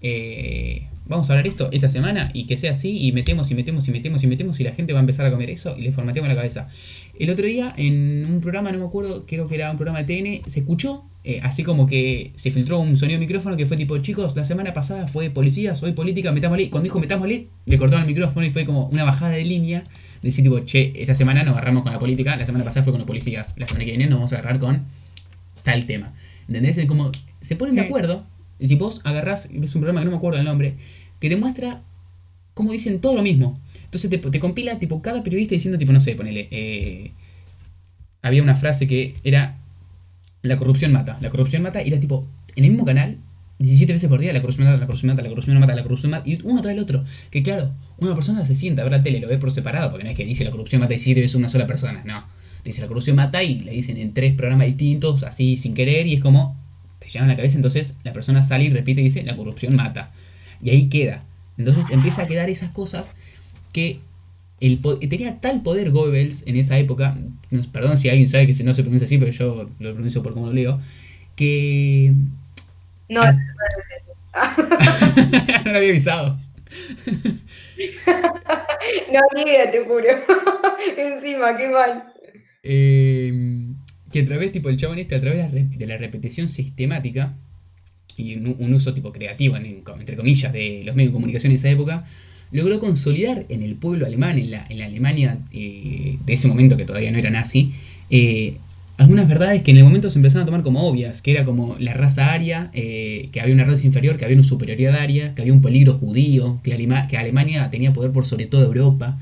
eh, vamos a hablar esto esta semana y que sea así y metemos y metemos y metemos y metemos y la gente va a empezar a comer eso y le formateamos la cabeza. El otro día en un programa, no me acuerdo, creo que era un programa de TN, se escuchó eh, así como que se filtró un sonido de micrófono que fue tipo, chicos, la semana pasada fue policías, hoy política, metámosle. Cuando dijo metámosle, le cortaron el micrófono y fue como una bajada de línea. Decir tipo, che, esta semana nos agarramos con la política, la semana pasada fue con los policías, la semana que viene nos vamos a agarrar con tal tema. ¿Entendés? como se ponen de acuerdo, y si vos agarrás, es un programa que no me acuerdo el nombre, que te muestra cómo dicen todo lo mismo. Entonces te, compila tipo cada periodista diciendo tipo, no sé, ponele, eh, había una frase que era, la corrupción mata, la corrupción mata, y era tipo, en el mismo canal, 17 veces por día, la corrupción mata, la corrupción mata, la corrupción mata, la corrupción mata, y uno trae el otro. Que claro, una persona se sienta a ver la tele, lo ve por separado, porque no es que dice la corrupción mata 17 veces una sola persona, no. Dice la corrupción mata y le dicen en tres programas distintos, así sin querer, y es como, te llenan la cabeza, entonces la persona sale y repite y dice, la corrupción mata. Y ahí queda. Entonces empieza a quedar esas cosas que el, tenía tal poder Goebbels en esa época, perdón si alguien sabe que no se pronuncia así, pero yo lo pronuncio por cómo lo leo, que... No, no, no, no lo había avisado. no, ni idea, te juro. Encima, qué mal. Eh, que a través, tipo, el chabón este, a través de la repetición sistemática, y un, uso tipo creativo, entre comillas, de los medios de comunicación en esa época, logró consolidar en el pueblo alemán, en la, Alemania eh, de ese momento que todavía no era nazi, eh, algunas verdades que en el momento se empezaron a tomar como obvias, que era como la raza aria, eh, que había una raza inferior, que había una superioridad aria, que había un peligro judío, que, que Alemania tenía poder por sobre todo Europa.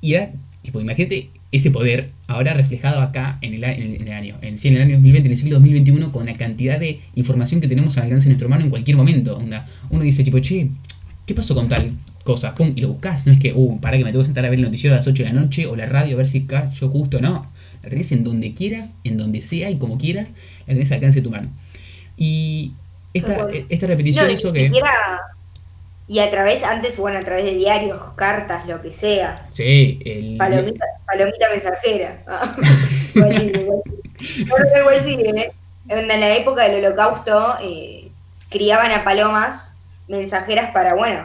Y era, tipo, imagínate ese poder ahora reflejado acá en el, en el, año, en, en el año 2020, en el siglo 2021, con la cantidad de información que tenemos al alcance de nuestro mano en cualquier momento. Onda, uno dice, tipo, che, ¿qué pasó con tal cosa? Pum, y lo buscas. No es que, uh, para que me tengo que sentar a ver el noticiero a las 8 de la noche o la radio a ver si yo justo. No, la tenés en donde quieras, en donde sea y como quieras, la tenés al alcance de tu mano. Y esta, esta repetición hizo que y a través, antes, bueno, a través de diarios, cartas, lo que sea. Sí, el... Palomita, palomita mensajera. Ah, igual sí, igual sí. ¿eh? En la época del holocausto eh, criaban a palomas mensajeras para, bueno,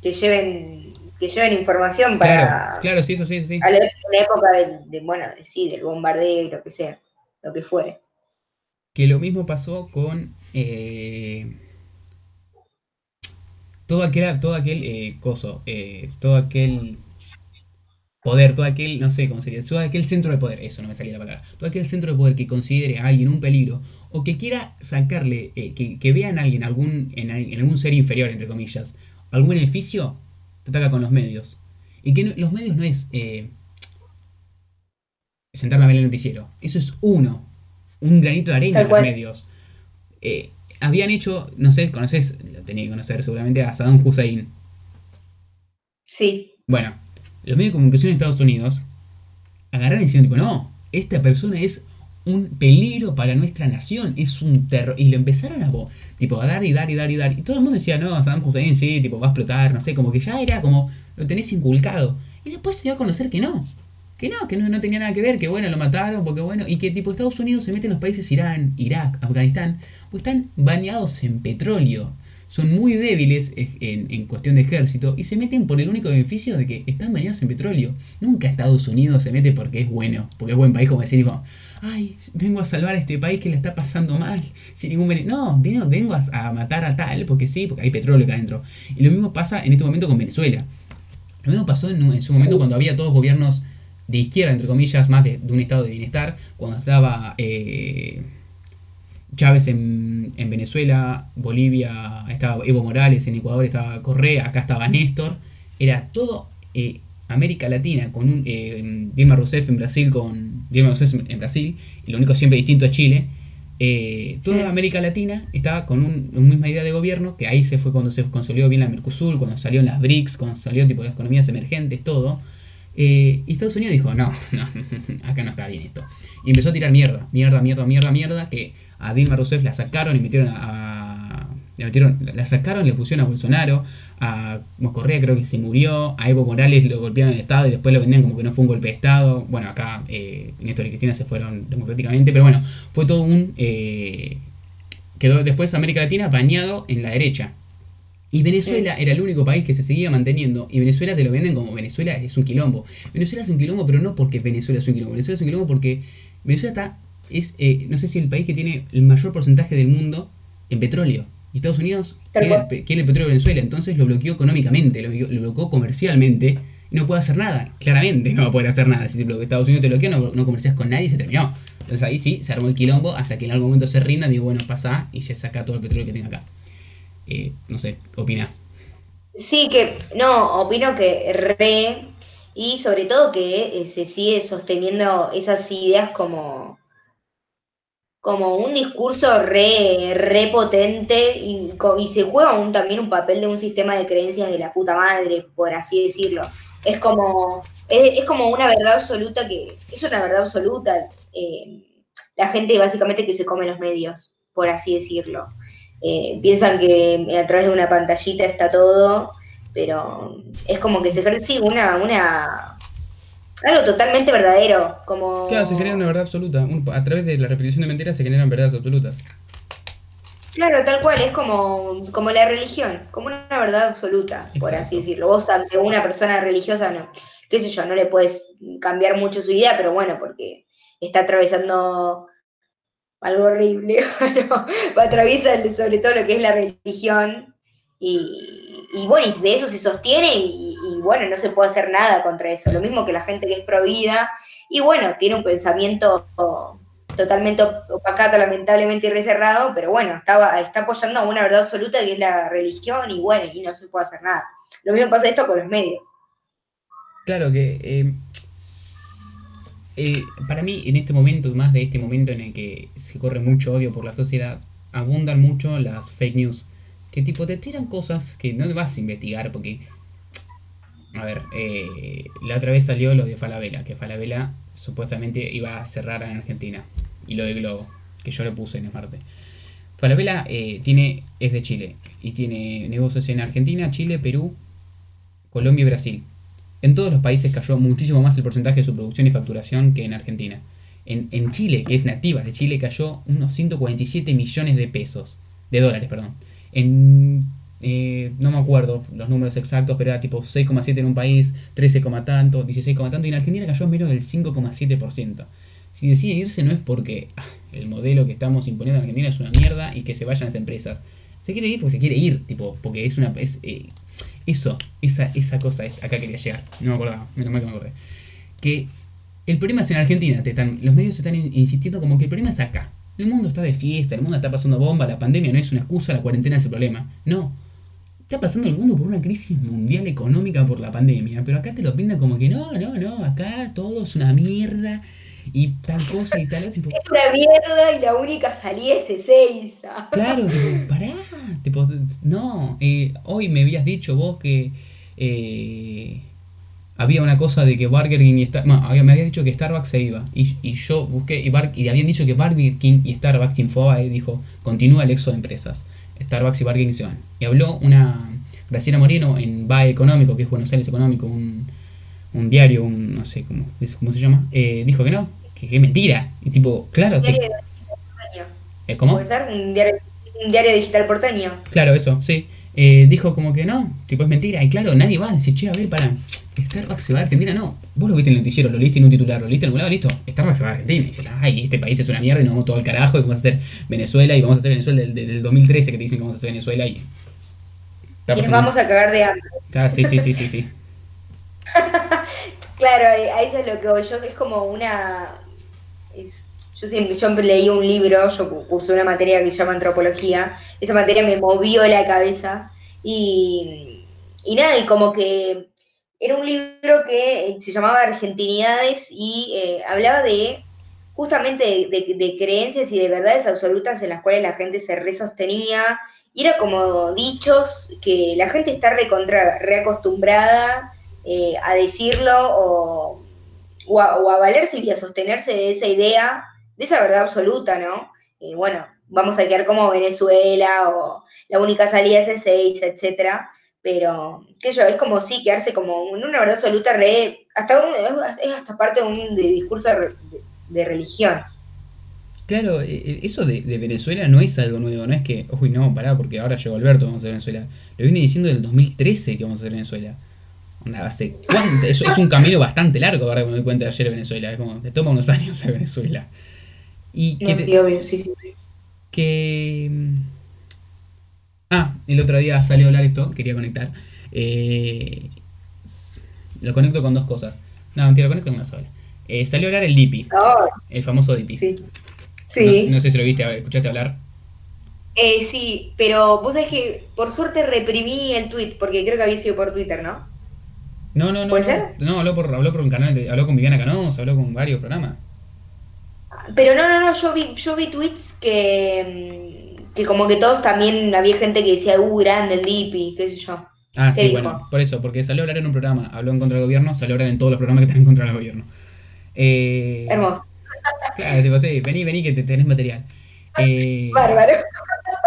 que lleven que lleven información para... Claro, claro sí, eso sí, sí. A la, época del, bueno, sí, del bombardeo, lo que sea, lo que fuere. Que lo mismo pasó con... Eh, todo aquel, todo aquel eh, coso, eh, todo aquel poder, todo aquel, no sé cómo sería, todo aquel centro de poder, eso no me salía la palabra, todo aquel centro de poder que considere a alguien un peligro o que quiera sacarle, eh, que, que, vea en alguien, algún, en, algún ser inferior, entre comillas, algún beneficio, te ataca con los medios. Y que los medios no es sentarme a ver el noticiero, eso es uno, un granito de arena en los medios. Habían hecho, no sé, conoces, tenía que conocer seguramente a Saddam Hussein. Sí. Bueno, los medios de comunicación de Estados Unidos agarraron y dijeron, tipo, no, esta persona es un peligro para nuestra nación, es un terror. Y lo empezaron a, tipo, a dar y dar y dar y dar. Y todo el mundo decía, no, Saddam Hussein sí, tipo, va a explotar, no sé, como que ya era como, lo tenés inculcado. Y después se dio a conocer que no, que no, que no, tenía nada que ver, que bueno, lo mataron, porque bueno, y que tipo Estados Unidos se mete en los países Irán, Irak, Afganistán, pues están bañados en petróleo. Son muy débiles en, en, cuestión de ejército y se meten por el único beneficio de que están bañados en petróleo. Nunca Estados Unidos se mete porque es bueno, porque es buen país, como decir, tipo, ay, vengo a salvar a este país que le está pasando mal, sin ningún beneficio. No, vengo, vengo a, matar a tal, porque sí, porque hay petróleo acá adentro. Y lo mismo pasa en este momento con Venezuela. Lo mismo pasó en, en su momento cuando había todos gobiernos de izquierda, entre comillas, más de, un estado de bienestar, cuando estaba eh, Chávez en, en, Venezuela, Bolivia estaba Evo Morales, en Ecuador estaba Correa, acá estaba Néstor, era todo eh, América Latina con un eh, Dilma Rousseff en Brasil con Dilma Rousseff en Brasil y lo único siempre distinto es Chile eh, toda América Latina estaba con un, una misma idea de gobierno, que ahí se fue cuando se consolidó bien la Mercosur, cuando salió las BRICS, cuando salió tipo las economías emergentes, todo. Eh, y Estados Unidos dijo, no, no, acá no está bien esto. Y empezó a tirar mierda, mierda, mierda, mierda, mierda, que a Dilma Rousseff la sacaron y metieron a, metieron, la sacaron, le pusieron a Bolsonaro, a Correa creo que se murió, a Evo Morales lo golpearon el Estado y después lo vendían como que no fue un golpe de Estado. Bueno, acá eh, Néstor y Cristina se fueron democráticamente, pero bueno, fue todo un... Eh, quedó después América Latina bañado en la derecha. Y Venezuela era el único país que se seguía manteniendo. Y Venezuela te lo venden como Venezuela es un quilombo. Venezuela es un quilombo, pero no porque Venezuela es un quilombo. Venezuela es un quilombo porque Venezuela está, es, eh, no sé si el país que tiene el mayor porcentaje del mundo en petróleo. Y Estados Unidos quiere, el petróleo de Venezuela, entonces lo bloqueó económicamente, lo, bloqueó comercialmente y no puede hacer nada. Claramente no va a poder hacer nada. Si Estados Unidos te bloqueó, no, no comercias con nadie y se terminó. Entonces ahí sí, se armó el quilombo hasta que en algún momento se rinda digo, bueno, pasa y ya saca todo el petróleo que tenga acá. Eh, no sé, opina. Sí, que, no, opino que re, y sobre todo que eh, se sigue sosteniendo esas ideas como como un discurso re, re potente y, se juega un, también un papel de un sistema de creencias de la puta madre, por así decirlo. Es como, es, como una verdad absoluta que es una verdad absoluta. Eh, la gente básicamente que se come los medios, por así decirlo. Eh, piensan que a través de una pantallita está todo, pero es como que se ejerce una, una algo totalmente verdadero, como... Claro, se genera una verdad absoluta. a través de la repetición de mentiras se generan verdades absolutas. Claro, tal cual, es como, como la religión, como una verdad absoluta, por así decirlo. Vos ante una persona religiosa, no, qué sé yo, no le puedes cambiar mucho su idea, pero bueno, porque está atravesando algo horrible, bueno, atraviesa sobre todo lo que es la religión y, bueno, y de eso se sostiene y, bueno, no se puede hacer nada contra eso. Lo mismo que la gente que es provida y bueno, tiene un pensamiento totalmente opacato, lamentablemente y reserrado, pero bueno, está, está apoyando a una verdad absoluta que es la religión y bueno, y no se puede hacer nada. Lo mismo pasa esto con los medios. Claro que eh, eh, para mí en este momento, más de este momento en el que se corre mucho odio por la sociedad, abundan mucho las fake news, que tipo te tiran cosas que no vas a investigar porque a ver, eh, la otra vez salió lo de Falabella, que Falabella supuestamente iba a cerrar en Argentina. Y lo de Globo, que yo lo puse en el martes. Falabella eh, tiene, es de Chile y tiene negocios en Argentina, Chile, Perú, Colombia y Brasil. En todos los países cayó muchísimo más el porcentaje de su producción y facturación que en Argentina. En, en Chile, que es nativa de Chile, cayó unos 147 millones de pesos, de dólares, perdón. En eh, no me acuerdo los números exactos, pero era tipo 6,7 en un país, 13, tanto, 16, tanto, y en Argentina cayó menos del 5,7%. Si deciden irse no es porque ah, el modelo que estamos imponiendo en Argentina es una mierda y que se vayan las empresas. Se quiere ir porque se quiere ir, tipo, porque es una... Es, eh, eso, esa, esa cosa, acá quería llegar, no me acordaba, menos mal que me acordé. Que el problema es en Argentina, los medios están insistiendo como que el problema es acá. El mundo está de fiesta, el mundo está pasando bomba, la pandemia no es una excusa, la cuarentena es el problema. No, está pasando el mundo por una crisis mundial económica por la pandemia, pero acá te lo pintan como que no, no, no, acá todo es una mierda y tal cosa y tal Es una mierda y la única salida es Ezeiza. Claro, tipo, pará, tipo, no, eh, hoy me habías dicho vos que eh, había una cosa de que Burger King y Starbucks, no, me habías dicho que Starbucks se iba y, y yo busqué y, y habían dicho que Burger King y Starbucks Infobae dijo, continúa el éxodo de empresas. Starbucks y Bargain se van. Y habló una Graciela Moreno en BAE Económico, que es Buenos Aires Económico, un, un diario, un no sé cómo, cómo se llama, eh, dijo que no, que, es mentira. Y tipo, claro. diario ¿Eh, ¿Cómo? ¿Puede ser? Un diario, un diario digital porteño. Claro, eso, sí. Eh, dijo como que no, tipo es mentira. Y claro, nadie va a decir, che, a ver, para, Starbucks se va a Argentina, no. Vos lo viste en el noticiero, lo leíste en un titular, lo leíste en algún lado, listo. Starbucks se va a Argentina. Y dices, ay, este país es una mierda y nos vamos todo al carajo y vamos a hacer Venezuela y vamos a hacer Venezuela del, del 2013 que te dicen que vamos a hacer Venezuela y. Y nos vamos a cagar de hambre. Claro, sí, sí, sí, sí, sí. claro, a eso es lo que voy yo, es como una. yo siempre yo leí un libro, yo usé una materia que se llama antropología, esa materia me movió la cabeza y, y nada, y como que era un libro que se llamaba Argentinidades y eh, hablaba de justamente de, creencias y de verdades absolutas en las cuales la gente se resostenía. Y era como dichos que la gente está recontra, reacostumbrada eh, a decirlo o, a, valerse y a sostenerse de esa idea, de esa verdad absoluta, ¿no? Y bueno, vamos a quedar como Venezuela o la única salida es seis, etcétera pero que yo, es como sí, quedarse como en una verdad absoluta, re, hasta es hasta parte de un discurso de, religión. Claro, e, e, eso de, Venezuela no es algo nuevo, no es que, uy, no, pará, porque ahora llegó Alberto, vamos a Venezuela. Lo viene diciendo del 2013 que vamos a hacer Venezuela. Hace cuánto, es un camino bastante largo, ahora que me doy cuenta de ayer Venezuela, es como, te toma unos años a Venezuela. Y que sí, obvio, sí, sí. Que Ah, el otro día salió a hablar esto, quería conectar. Eh, lo conecto con dos cosas. No, mentira, lo conecto con una sola. Eh, salió a hablar el Dipi. Oh. El famoso Dipi. Sí. sí. No, sé si lo viste, escuchaste hablar. Eh, sí, pero vos sabés que por suerte reprimí el tweet, porque creo que había sido por Twitter, ¿no? No, no, no. ¿Puede ser? No, habló por, habló por un canal, habló con Viviana Canosa, habló con varios programas. Pero no, no, no, yo vi, yo vi tweets que mm, que como que todos también había gente que decía, uh, grande el Lipi, qué sé yo. Ah, sí, bueno, por eso, porque salió a hablar en un programa, habló en contra del gobierno, salió a hablar en todos los programas que están en contra del gobierno. Eh, Hermoso. Claro, tipo, sí, vení, vení que te tenés material. Eh, Bárbaro.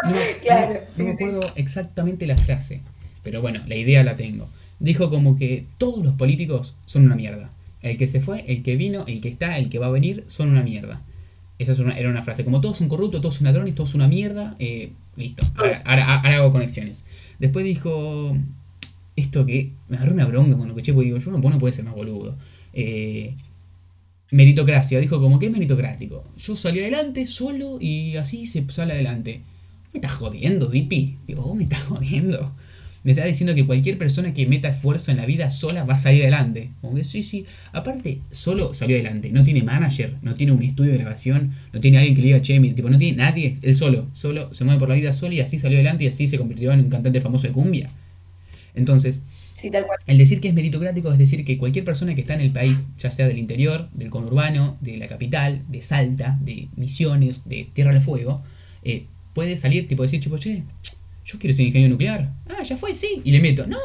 No, claro. No, me acuerdo exactamente la frase, pero bueno, la idea la tengo. Dijo como que todos los políticos son una mierda. El que se fue, el que vino, el que está, el que va a venir, son una mierda. Esa era una frase. Como todos son corruptos, todos son ladrones, todos son una mierda. Eh, listo. Ahora, hago conexiones. Después dijo esto que me agarró una bronca cuando escuché, porque digo, yo no, no puede ser más boludo. Eh, meritocracia. Dijo como que es meritocrático. Yo salí adelante solo y así se sale adelante. ¿Me estás jodiendo, Dipi? Digo, vos me estás jodiendo me está diciendo que cualquier persona que meta esfuerzo en la vida sola va a salir adelante. Como que sí, sí. Aparte, solo salió adelante. No tiene manager, no tiene un estudio de grabación, no tiene alguien que le diga, che, tipo, no tiene nadie. Él solo, solo se mueve por la vida solo y así salió adelante y así se convirtió en un cantante famoso de cumbia. Entonces, el decir que es meritocrático es decir que cualquier persona que está en el país, ya sea del interior, del conurbano, de la capital, de Salta, de Misiones, de Tierra del Fuego, eh, puede salir, tipo, decir, tipo, che, yo quiero ser ingeniero nuclear. Ah, ya fue, sí. Y le meto, no,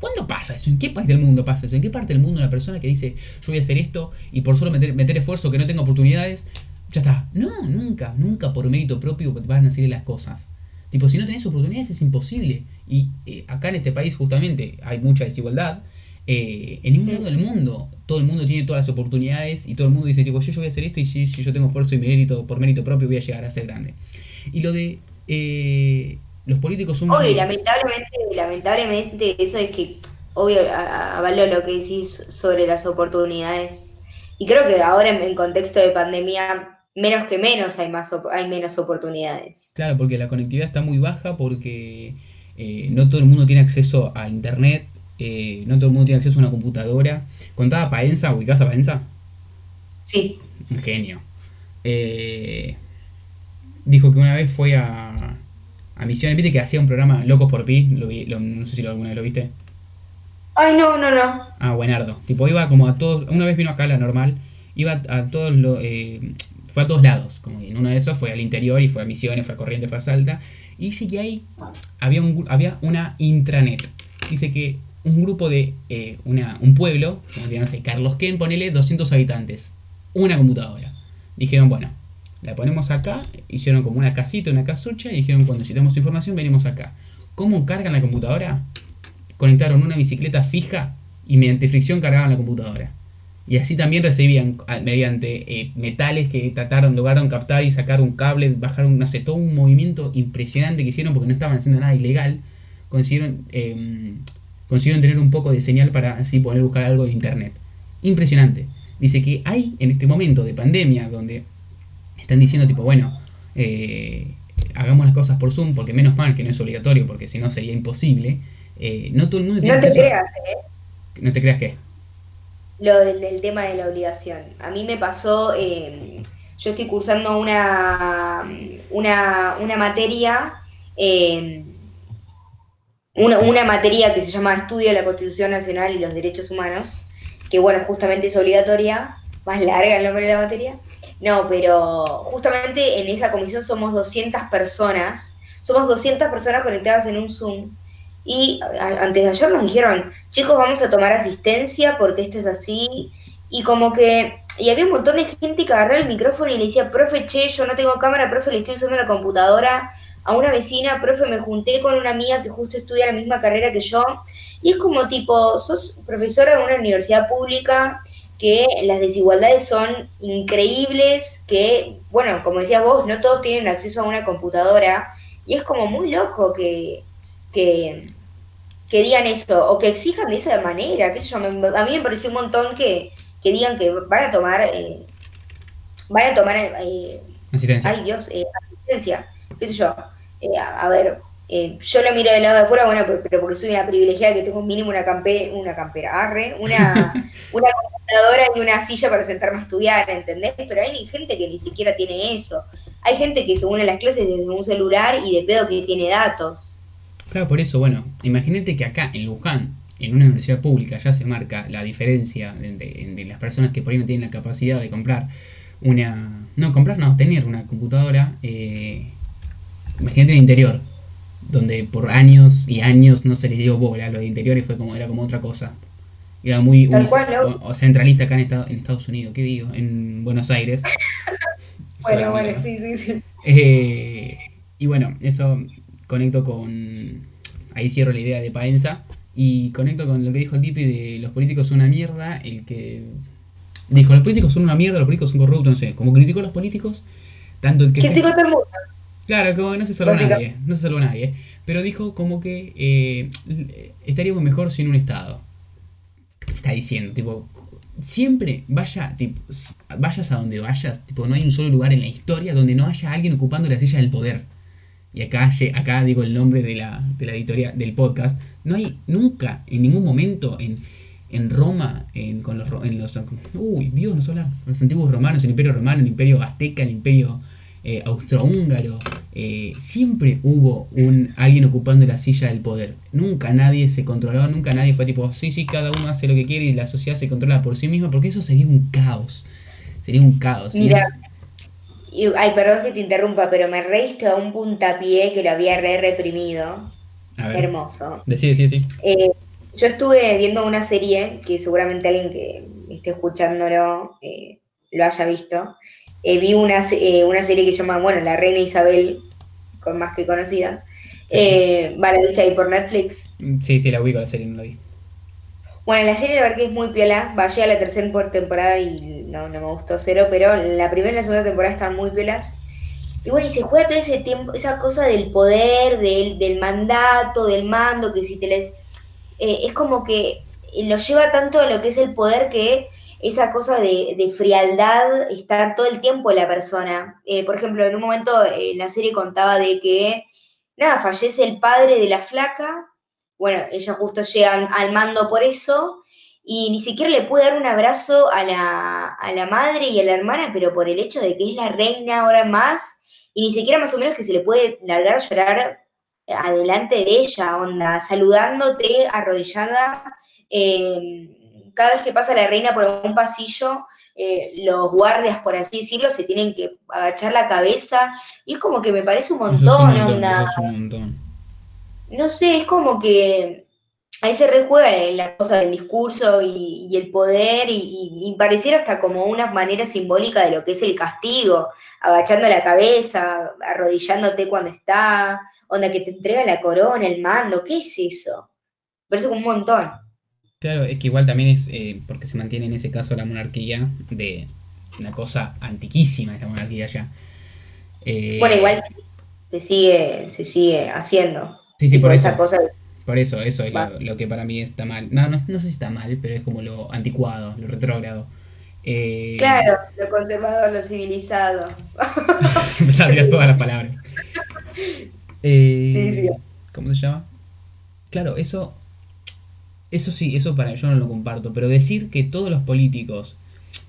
¿cuándo pasa eso? ¿En qué país del mundo pasa eso? ¿En qué parte del mundo una persona que dice, yo voy a hacer esto y por solo meter, meter esfuerzo que no tenga oportunidades, ya está? No, nunca, nunca por mérito propio van a salir las cosas. Tipo, si no tenés oportunidades es imposible. Y eh, acá en este país justamente hay mucha desigualdad. Eh, en ningún lado del mundo todo el mundo tiene todas las oportunidades y todo el mundo dice, tipo, yo, yo voy a hacer esto y si, si, yo tengo esfuerzo y mérito por mérito propio voy a llegar a ser grande. Y lo de eh, los políticos son... Obvio, lamentablemente, lamentablemente eso es que, obvio, avalo lo que decís sobre las oportunidades. Y creo que ahora en, contexto de pandemia, menos que menos hay, más, hay menos oportunidades. Claro, porque la conectividad está muy baja, porque eh, no todo el mundo tiene acceso a internet, eh, no todo el mundo tiene acceso a una computadora. ¿Contaba Paenza? ¿Ubicás a Paenza? Sí. Un genio. Eh, dijo que una vez fue a, a Misiones. ¿Viste que hacía un programa Locos por Pi? Lo no sé si lo, alguna vez lo viste. Ay, no, no, no. Ah, buenardo. Tipo, iba como a todos. Una vez vino acá la normal. Iba a todos los. Eh, fue a todos lados. Como en uno de esos fue al interior y fue a Misiones, fue a Corriente, fue a Salta. Y dice que ahí había, un, había una intranet. Dice que un grupo de. Eh, una, un pueblo, como no sé, Carlos Ken, ponele 200 habitantes. Una computadora. Dijeron, bueno, la ponemos acá, hicieron como una casita, una casucha y dijeron cuando necesitamos información venimos acá. ¿Cómo cargan la computadora? Conectaron una bicicleta fija y mediante fricción cargaban la computadora. Y así también recibían mediante eh, metales que trataron, lograron captar y sacar un cable, bajaron, no sé, todo un movimiento impresionante que hicieron porque no estaban haciendo nada ilegal. Consiguieron, em, consiguieron tener un poco de señal para así poder buscar algo de internet. Impresionante. Dice que hay en este momento de pandemia donde están diciendo tipo, bueno, eh, hagamos las cosas por Zoom, porque menos mal que no es obligatorio, porque si no sería imposible. Eh, no todo el mundo tiene No te creas, ¿eh? No te creas qué. Lo del, tema de la obligación. A mí me pasó, eh, yo estoy cursando una, una, una materia una, una materia que se llama Estudio de la Constitución Nacional y los Derechos Humanos, que bueno, justamente es obligatoria, más larga el nombre de la materia. No, pero justamente en esa comisión somos 200 personas, somos 200 personas conectadas en un Zoom. Y antes de ayer nos dijeron, chicos, vamos a tomar asistencia porque esto es así. Y como que, y había un montón de gente que agarraba el micrófono y le decía, profe, che, yo no tengo cámara, profe, le estoy usando la computadora a una vecina, profe, me junté con una amiga que justo estudia la misma carrera que yo. Y es como tipo, sos profesora de una universidad pública, que las desigualdades son increíbles, que, bueno, como decías vos, no todos tienen acceso a una computadora, y es como muy loco que, que, digan eso, o que exijan de esa manera, qué sé yo, a mí me pareció un montón que, digan que van a tomar, eh, van a tomar, eh, ay Dios, eh, asistencia, qué sé yo, a ver, eh, yo lo miro del lado de afuera, bueno, pero porque soy una privilegiada que tengo mínimo una, campe una campera, arre, una, una computadora y una silla para sentarme a estudiar, ¿entendés? Pero hay gente que ni siquiera tiene eso. Hay gente que se une a las clases desde un celular y de pedo que tiene datos. Claro, por eso, bueno, imagínate que acá en Luján, en una universidad pública, ya se marca la diferencia de, las personas que por ahí no tienen la capacidad de comprar una... No, comprar no, tener una computadora. Eh, imagínate el interior, donde por años y años no se le dio bola a los interiores, fue como, era como otra cosa. Era muy o, centralista acá en, Estados Unidos, ¿qué digo? En Buenos Aires. bueno, bueno, sí, sí, sí. Eh, y bueno, eso conecto con. Ahí cierro la idea de Paenza. Y conecto con lo que dijo el Tipi de los políticos son una mierda. El que. Dijo, los políticos son una mierda, los políticos son corruptos, no sé. Como criticó a los políticos, tanto el que. Criticó todo el mundo. Claro, como no se salvó nadie, no se salvó nadie. Pero dijo como que eh, estaríamos mejor sin un Estado. ¿Qué está diciendo? Tipo, siempre vaya, tipo, vayas a donde vayas, tipo, no hay un solo lugar en la historia donde no haya alguien ocupando la silla del poder. Y acá, acá digo el nombre de la, de la editorial, del podcast. No hay nunca, en ningún momento, en, en Roma, en, con los, en los... Uy, Dios, no solo los antiguos romanos, el imperio romano, el imperio azteca, el imperio eh, austrohúngaro, eh, siempre hubo un alguien ocupando la silla del poder. Nunca nadie se controló, nunca nadie fue tipo, sí, sí, cada uno hace lo que quiere y la sociedad se controla por sí misma, porque eso sería un caos. Sería un caos. Mira, ay, perdón que te interrumpa, pero me reíste a un puntapié que lo había re reprimido. Hermoso. Sí, sí, sí. Eh, yo estuve viendo una serie que seguramente alguien que esté escuchándolo lo haya visto, eh, vi una, eh, una serie que se llama, bueno, La Reina Isabel, con más que conocida. Eh, vale, ¿viste ahí por Netflix? Sí, sí, la ubico la serie, no la vi. Bueno, la serie la verdad que es muy piola, va a llegar a la tercera temporada y no, no me gustó cero, pero la primera y la segunda temporada están muy piolas. Y bueno, y se juega todo ese tiempo, esa cosa del poder, del, del mandato, del mando, que si te les... es como que lo lleva tanto a lo que es el poder que esa cosa de, frialdad está todo el tiempo en la persona. Eh, por ejemplo, en un momento eh, la serie contaba de que, nada, fallece el padre de la flaca, bueno, ella justo llega al, mando por eso, y ni siquiera le puede dar un abrazo a la, a la madre y a la hermana, pero por el hecho de que es la reina ahora más, y ni siquiera más o menos que se le puede largar a llorar adelante de ella, onda, saludándote arrodillada. Eh, cada vez que pasa la reina por un pasillo, eh, los guardias, por así decirlo, se tienen que agachar la cabeza. Y es como que me parece un montón, No sé, es como que ahí se rejuega la cosa del discurso y, el poder y, pareciera hasta como una manera simbólica de lo que es el castigo, agachando la cabeza, arrodillándote cuando está, onda que te entrega la corona, el mando, ¿qué es eso? Me parece como un montón. Claro, es que igual también es eh, porque se mantiene en ese caso la monarquía de una cosa antiquísima de la monarquía ya. Eh, bueno, igual se sigue, se sigue haciendo. Sí, sí, por eso. Por eso, eso es lo, que para mí está mal. No, no, no sé si está mal, pero es como lo anticuado, lo retrógrado. Eh, claro, lo conservador, lo civilizado. Empezar a todas las palabras. sí, sí. ¿Cómo se llama? Claro, eso eso sí, eso para yo no lo comparto, pero decir que todos los políticos,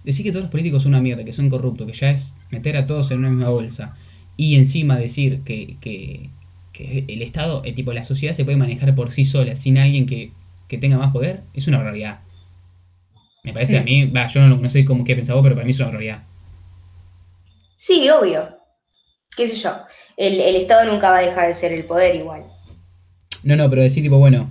decir que todos los políticos son una mierda, que son corruptos, que ya es meter a todos en una misma bolsa, y encima decir que, que, que el Estado, el tipo, la sociedad se puede manejar por sí sola, sin alguien que, tenga más poder, es una realidad. Me parece a mí, va, yo no, no sé cómo qué pensado, pero para mí es una realidad. Sí, obvio. ¿Qué sé yo? El, el Estado nunca va a dejar de ser el poder igual. No, no, pero decir tipo, bueno,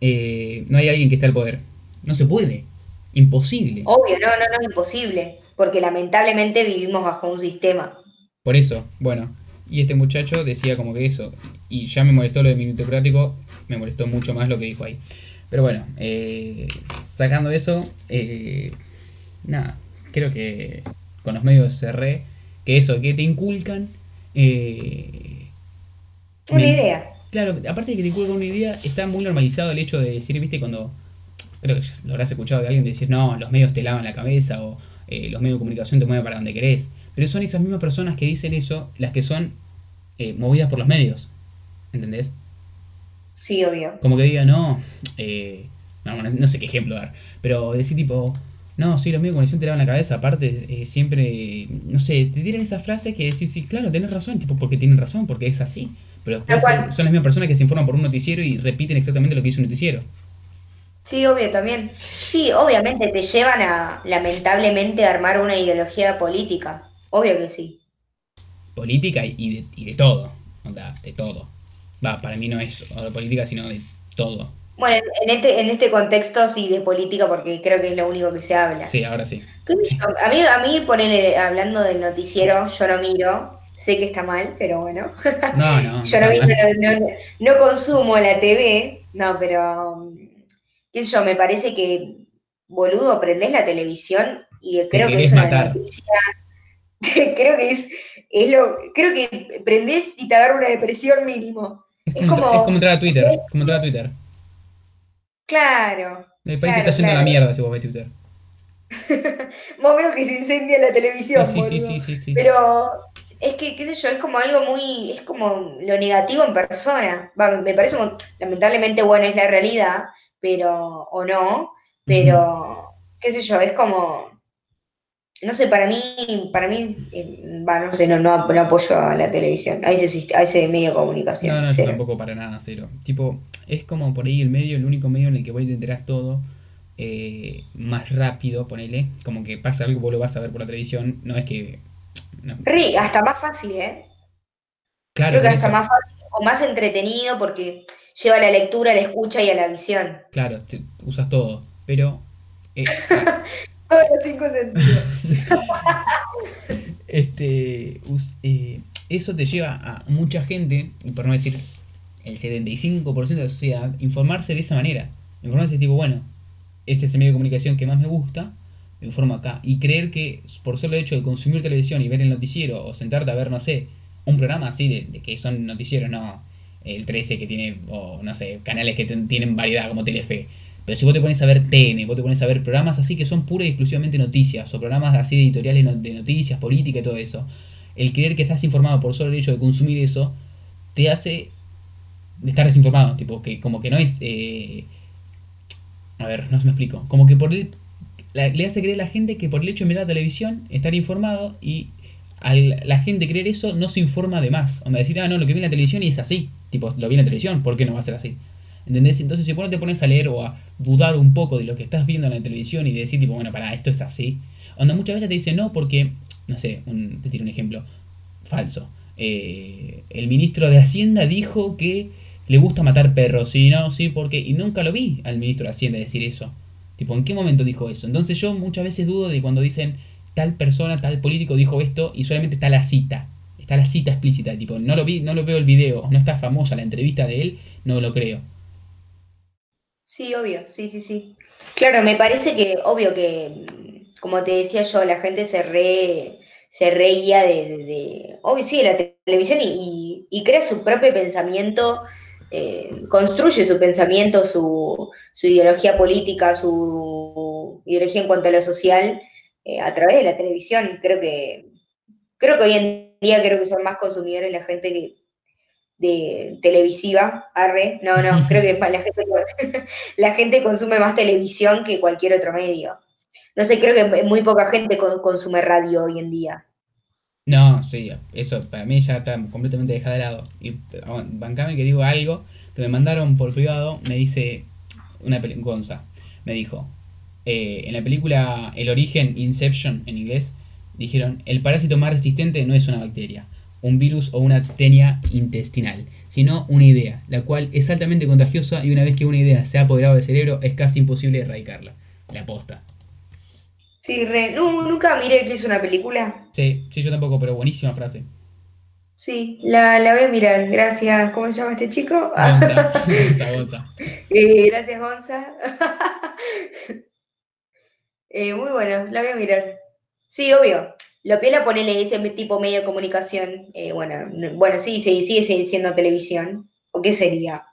eh, no hay alguien que esté al poder. No se puede. Imposible. Obvio, no, no, no, es imposible. Porque lamentablemente vivimos bajo un sistema. Por eso, bueno. Y este muchacho decía como que eso. Y ya me molestó lo de minutocrático. Me molestó mucho más lo que dijo ahí. Pero bueno, eh, sacando eso, eh, nada, creo que con los medios cerré que eso, que te inculcan... una idea. Claro, aparte de que te inculcan una idea, está muy normalizado el hecho de decir, viste, cuando creo que lo habrás escuchado de alguien decir, no, los medios te lavan la cabeza o eh, los medios de comunicación te mueven para donde querés. Pero son esas mismas personas que dicen eso las que son eh, movidas por los medios. ¿Entendés? Sí, obvio. Como que diga, no, eh, no, no, sé qué ejemplo dar, pero decir tipo, no, sí, los medios de comunicación te lavan la cabeza, aparte siempre, no sé, te tiran esas frases que decís, sí, claro, tenés razón, tipo, porque tienen razón, porque es así. Pero son las mismas personas que se informan por un noticiero y repiten exactamente lo que dice un noticiero. Sí, obvio, también. Sí, obviamente te llevan a, lamentablemente, a armar una ideología política. Obvio que sí. Política y de, todo. de todo. Va, para mí no es política, sino de todo. Bueno, en este, en este contexto sí de política, porque creo que es lo único que se habla. Sí, ahora sí. A mí, a mí poner, hablando del noticiero, yo no miro, sé que está mal, pero bueno. No, no. yo no, no, no, consumo la TV, no, pero qué sé yo, me parece que, boludo, prendés la televisión y creo que es una noticia. creo que es, es lo, creo que prendés y te agarra una depresión mínimo. Es, como, es como entrar a Twitter, como entrar a Twitter. Claro. El país está yendo a la mierda si vos ves Twitter. Más o menos que se incendia la televisión. Sí, sí, sí, sí, sí, Pero es que, qué sé yo, es como algo muy, es como lo negativo en persona. me parece, lamentablemente, bueno, es la realidad, pero, o no, pero, qué sé yo, es como, no sé, para mí, para mí, eh, no sé, no, no, apoyo a la televisión, a ese, a ese medio de comunicación. No, no, tampoco para nada, cero. Tipo, es como por ahí el medio, el único medio en el que vos te enterás todo eh, más rápido, ponele, como que pasa algo, vos lo vas a ver por la televisión, no es que... hasta más fácil, ¿eh? Claro, Creo que hasta más fácil o más entretenido porque lleva a la lectura, a la escucha y a la visión. Claro, usas todo, pero... Eh, Todos los cinco sentidos. este, eh, eso te lleva a mucha gente, y por no decir el 75% de la sociedad, informarse de esa manera. Informarse tipo, bueno, este es el medio de comunicación que más me gusta, me informo acá. Y creer que por solo el hecho de consumir televisión y ver el noticiero o sentarte a ver, no sé, un programa así de, de que son noticieros, no, el 13 que tiene, o no sé, canales que tienen variedad como Telefe. Pero si vos te pones a ver TN, vos te pones a ver programas así que son pura y exclusivamente noticias, o programas así de editoriales de noticias, política y todo eso, el creer que estás informado por solo el hecho de consumir eso, te hace estar desinformado, tipo, que como que no es... Eh, a ver, no se me explico. Como que por le hace creer a la gente que por el hecho de mirar la televisión, estar informado y al la gente creer eso no se informa de más. Onda decir, ah, no, lo que vi en la televisión y es así. Tipo, lo vi en la televisión, ¿por qué no va a ser así? ¿Entendés? Entonces, si vos no te pones a leer o a dudar un poco de lo que estás viendo en la televisión y de decir, tipo, bueno, para, esto es así. Onda, muchas veces te dicen no porque, no sé, te tiro un ejemplo falso. Eh, el ministro de Hacienda dijo que le gusta matar perros. Y no, sí, porque. Y nunca lo vi al ministro de Hacienda decir eso. Tipo, ¿en qué momento dijo eso? Entonces yo muchas veces dudo de cuando dicen tal persona, tal político dijo esto y solamente está la cita está la cita explícita, tipo, no lo vi, no lo veo el video, no está famosa la entrevista de él, no lo creo. Sí, obvio, sí, sí, sí. Claro, me parece que, obvio que, como te decía yo, la gente se re, se reía de, obvio, sí, de la televisión y, crea su propio pensamiento, eh, construye su pensamiento, su, su, ideología política, su ideología en cuanto a lo social, eh, a través de la televisión. Creo que, creo que hoy en día creo que son más consumidores la gente que de televisiva, arre, no, no, creo que la gente, la gente consume más televisión que cualquier otro medio. No sé, creo que muy poca gente consume radio hoy en día. No, sí, eso para mí ya está completamente dejado de lado. Y bancame que digo algo que me mandaron por privado, me dice una Gonza, me dijo, eh, en la película El origen, Inception en inglés, dijeron, el parásito más resistente no es una bacteria, un virus o una tenia intestinal, sino una idea, la cual es altamente contagiosa y una vez que una idea se ha apoderado del cerebro es casi imposible erradicarla. La aposta. Sí, re, nunca miré que es una película. Sí, sí, yo tampoco, pero buenísima frase. Sí, la, voy a mirar. Gracias. ¿Cómo se llama este chico? Gonza, Gonza, Gonza. Eh, gracias, Gonza. Eh, muy bueno, la voy a mirar. Sí, obvio. Lo piola ponele ese tipo medio de comunicación. Eh, bueno, bueno, sí, sí, sigue siendo televisión. ¿O qué sería?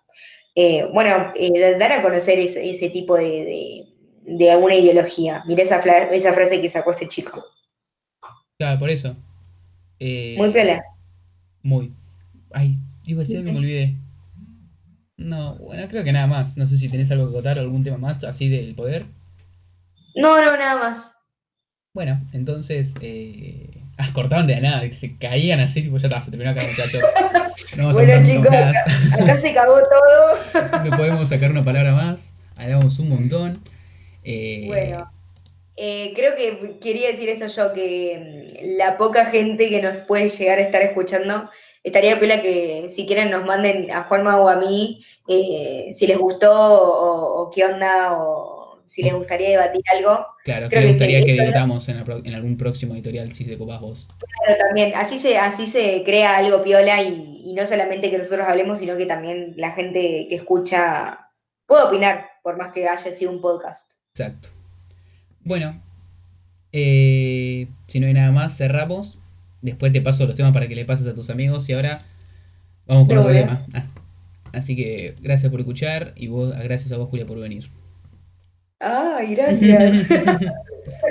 bueno, dar a conocer ese, tipo de, de, alguna ideología. Mira esa, esa frase que sacó este chico. Claro, por eso. Muy piola. Muy. Ay, iba a decir que me olvidé. No, bueno, creo que nada más. No sé si tenés algo que contar algún tema más así del poder. No, no, nada más. Bueno, entonces. Eh... Ah, cortaban de nada, se caían así, tipo, ya está, se terminó acá, muchachos. No bueno, chicos, acá, se cagó todo. no podemos sacar una palabra más. Hablamos un montón. Eh... Bueno. Eh, creo que quería decir esto yo, que mm, la poca gente que nos puede llegar a estar escuchando, estaría pena que si quieren nos manden a Juanma o a mí eh, si les gustó o, qué onda o si les gustaría debatir algo. Claro, creo que, gustaría que debatamos en, algún próximo editorial si te copas vos. Claro, también, así se, así se crea algo piola y, y no solamente que nosotros hablemos, sino que también la gente que escucha puede opinar, por más que haya sido un podcast. Exacto. Bueno, eh, si no hay nada más, cerramos. Después te paso los temas para que le pases a tus amigos y ahora vamos con otro tema. Ah, así que gracias por escuchar y vos, gracias a vos, Julia, por venir. Ay, gracias.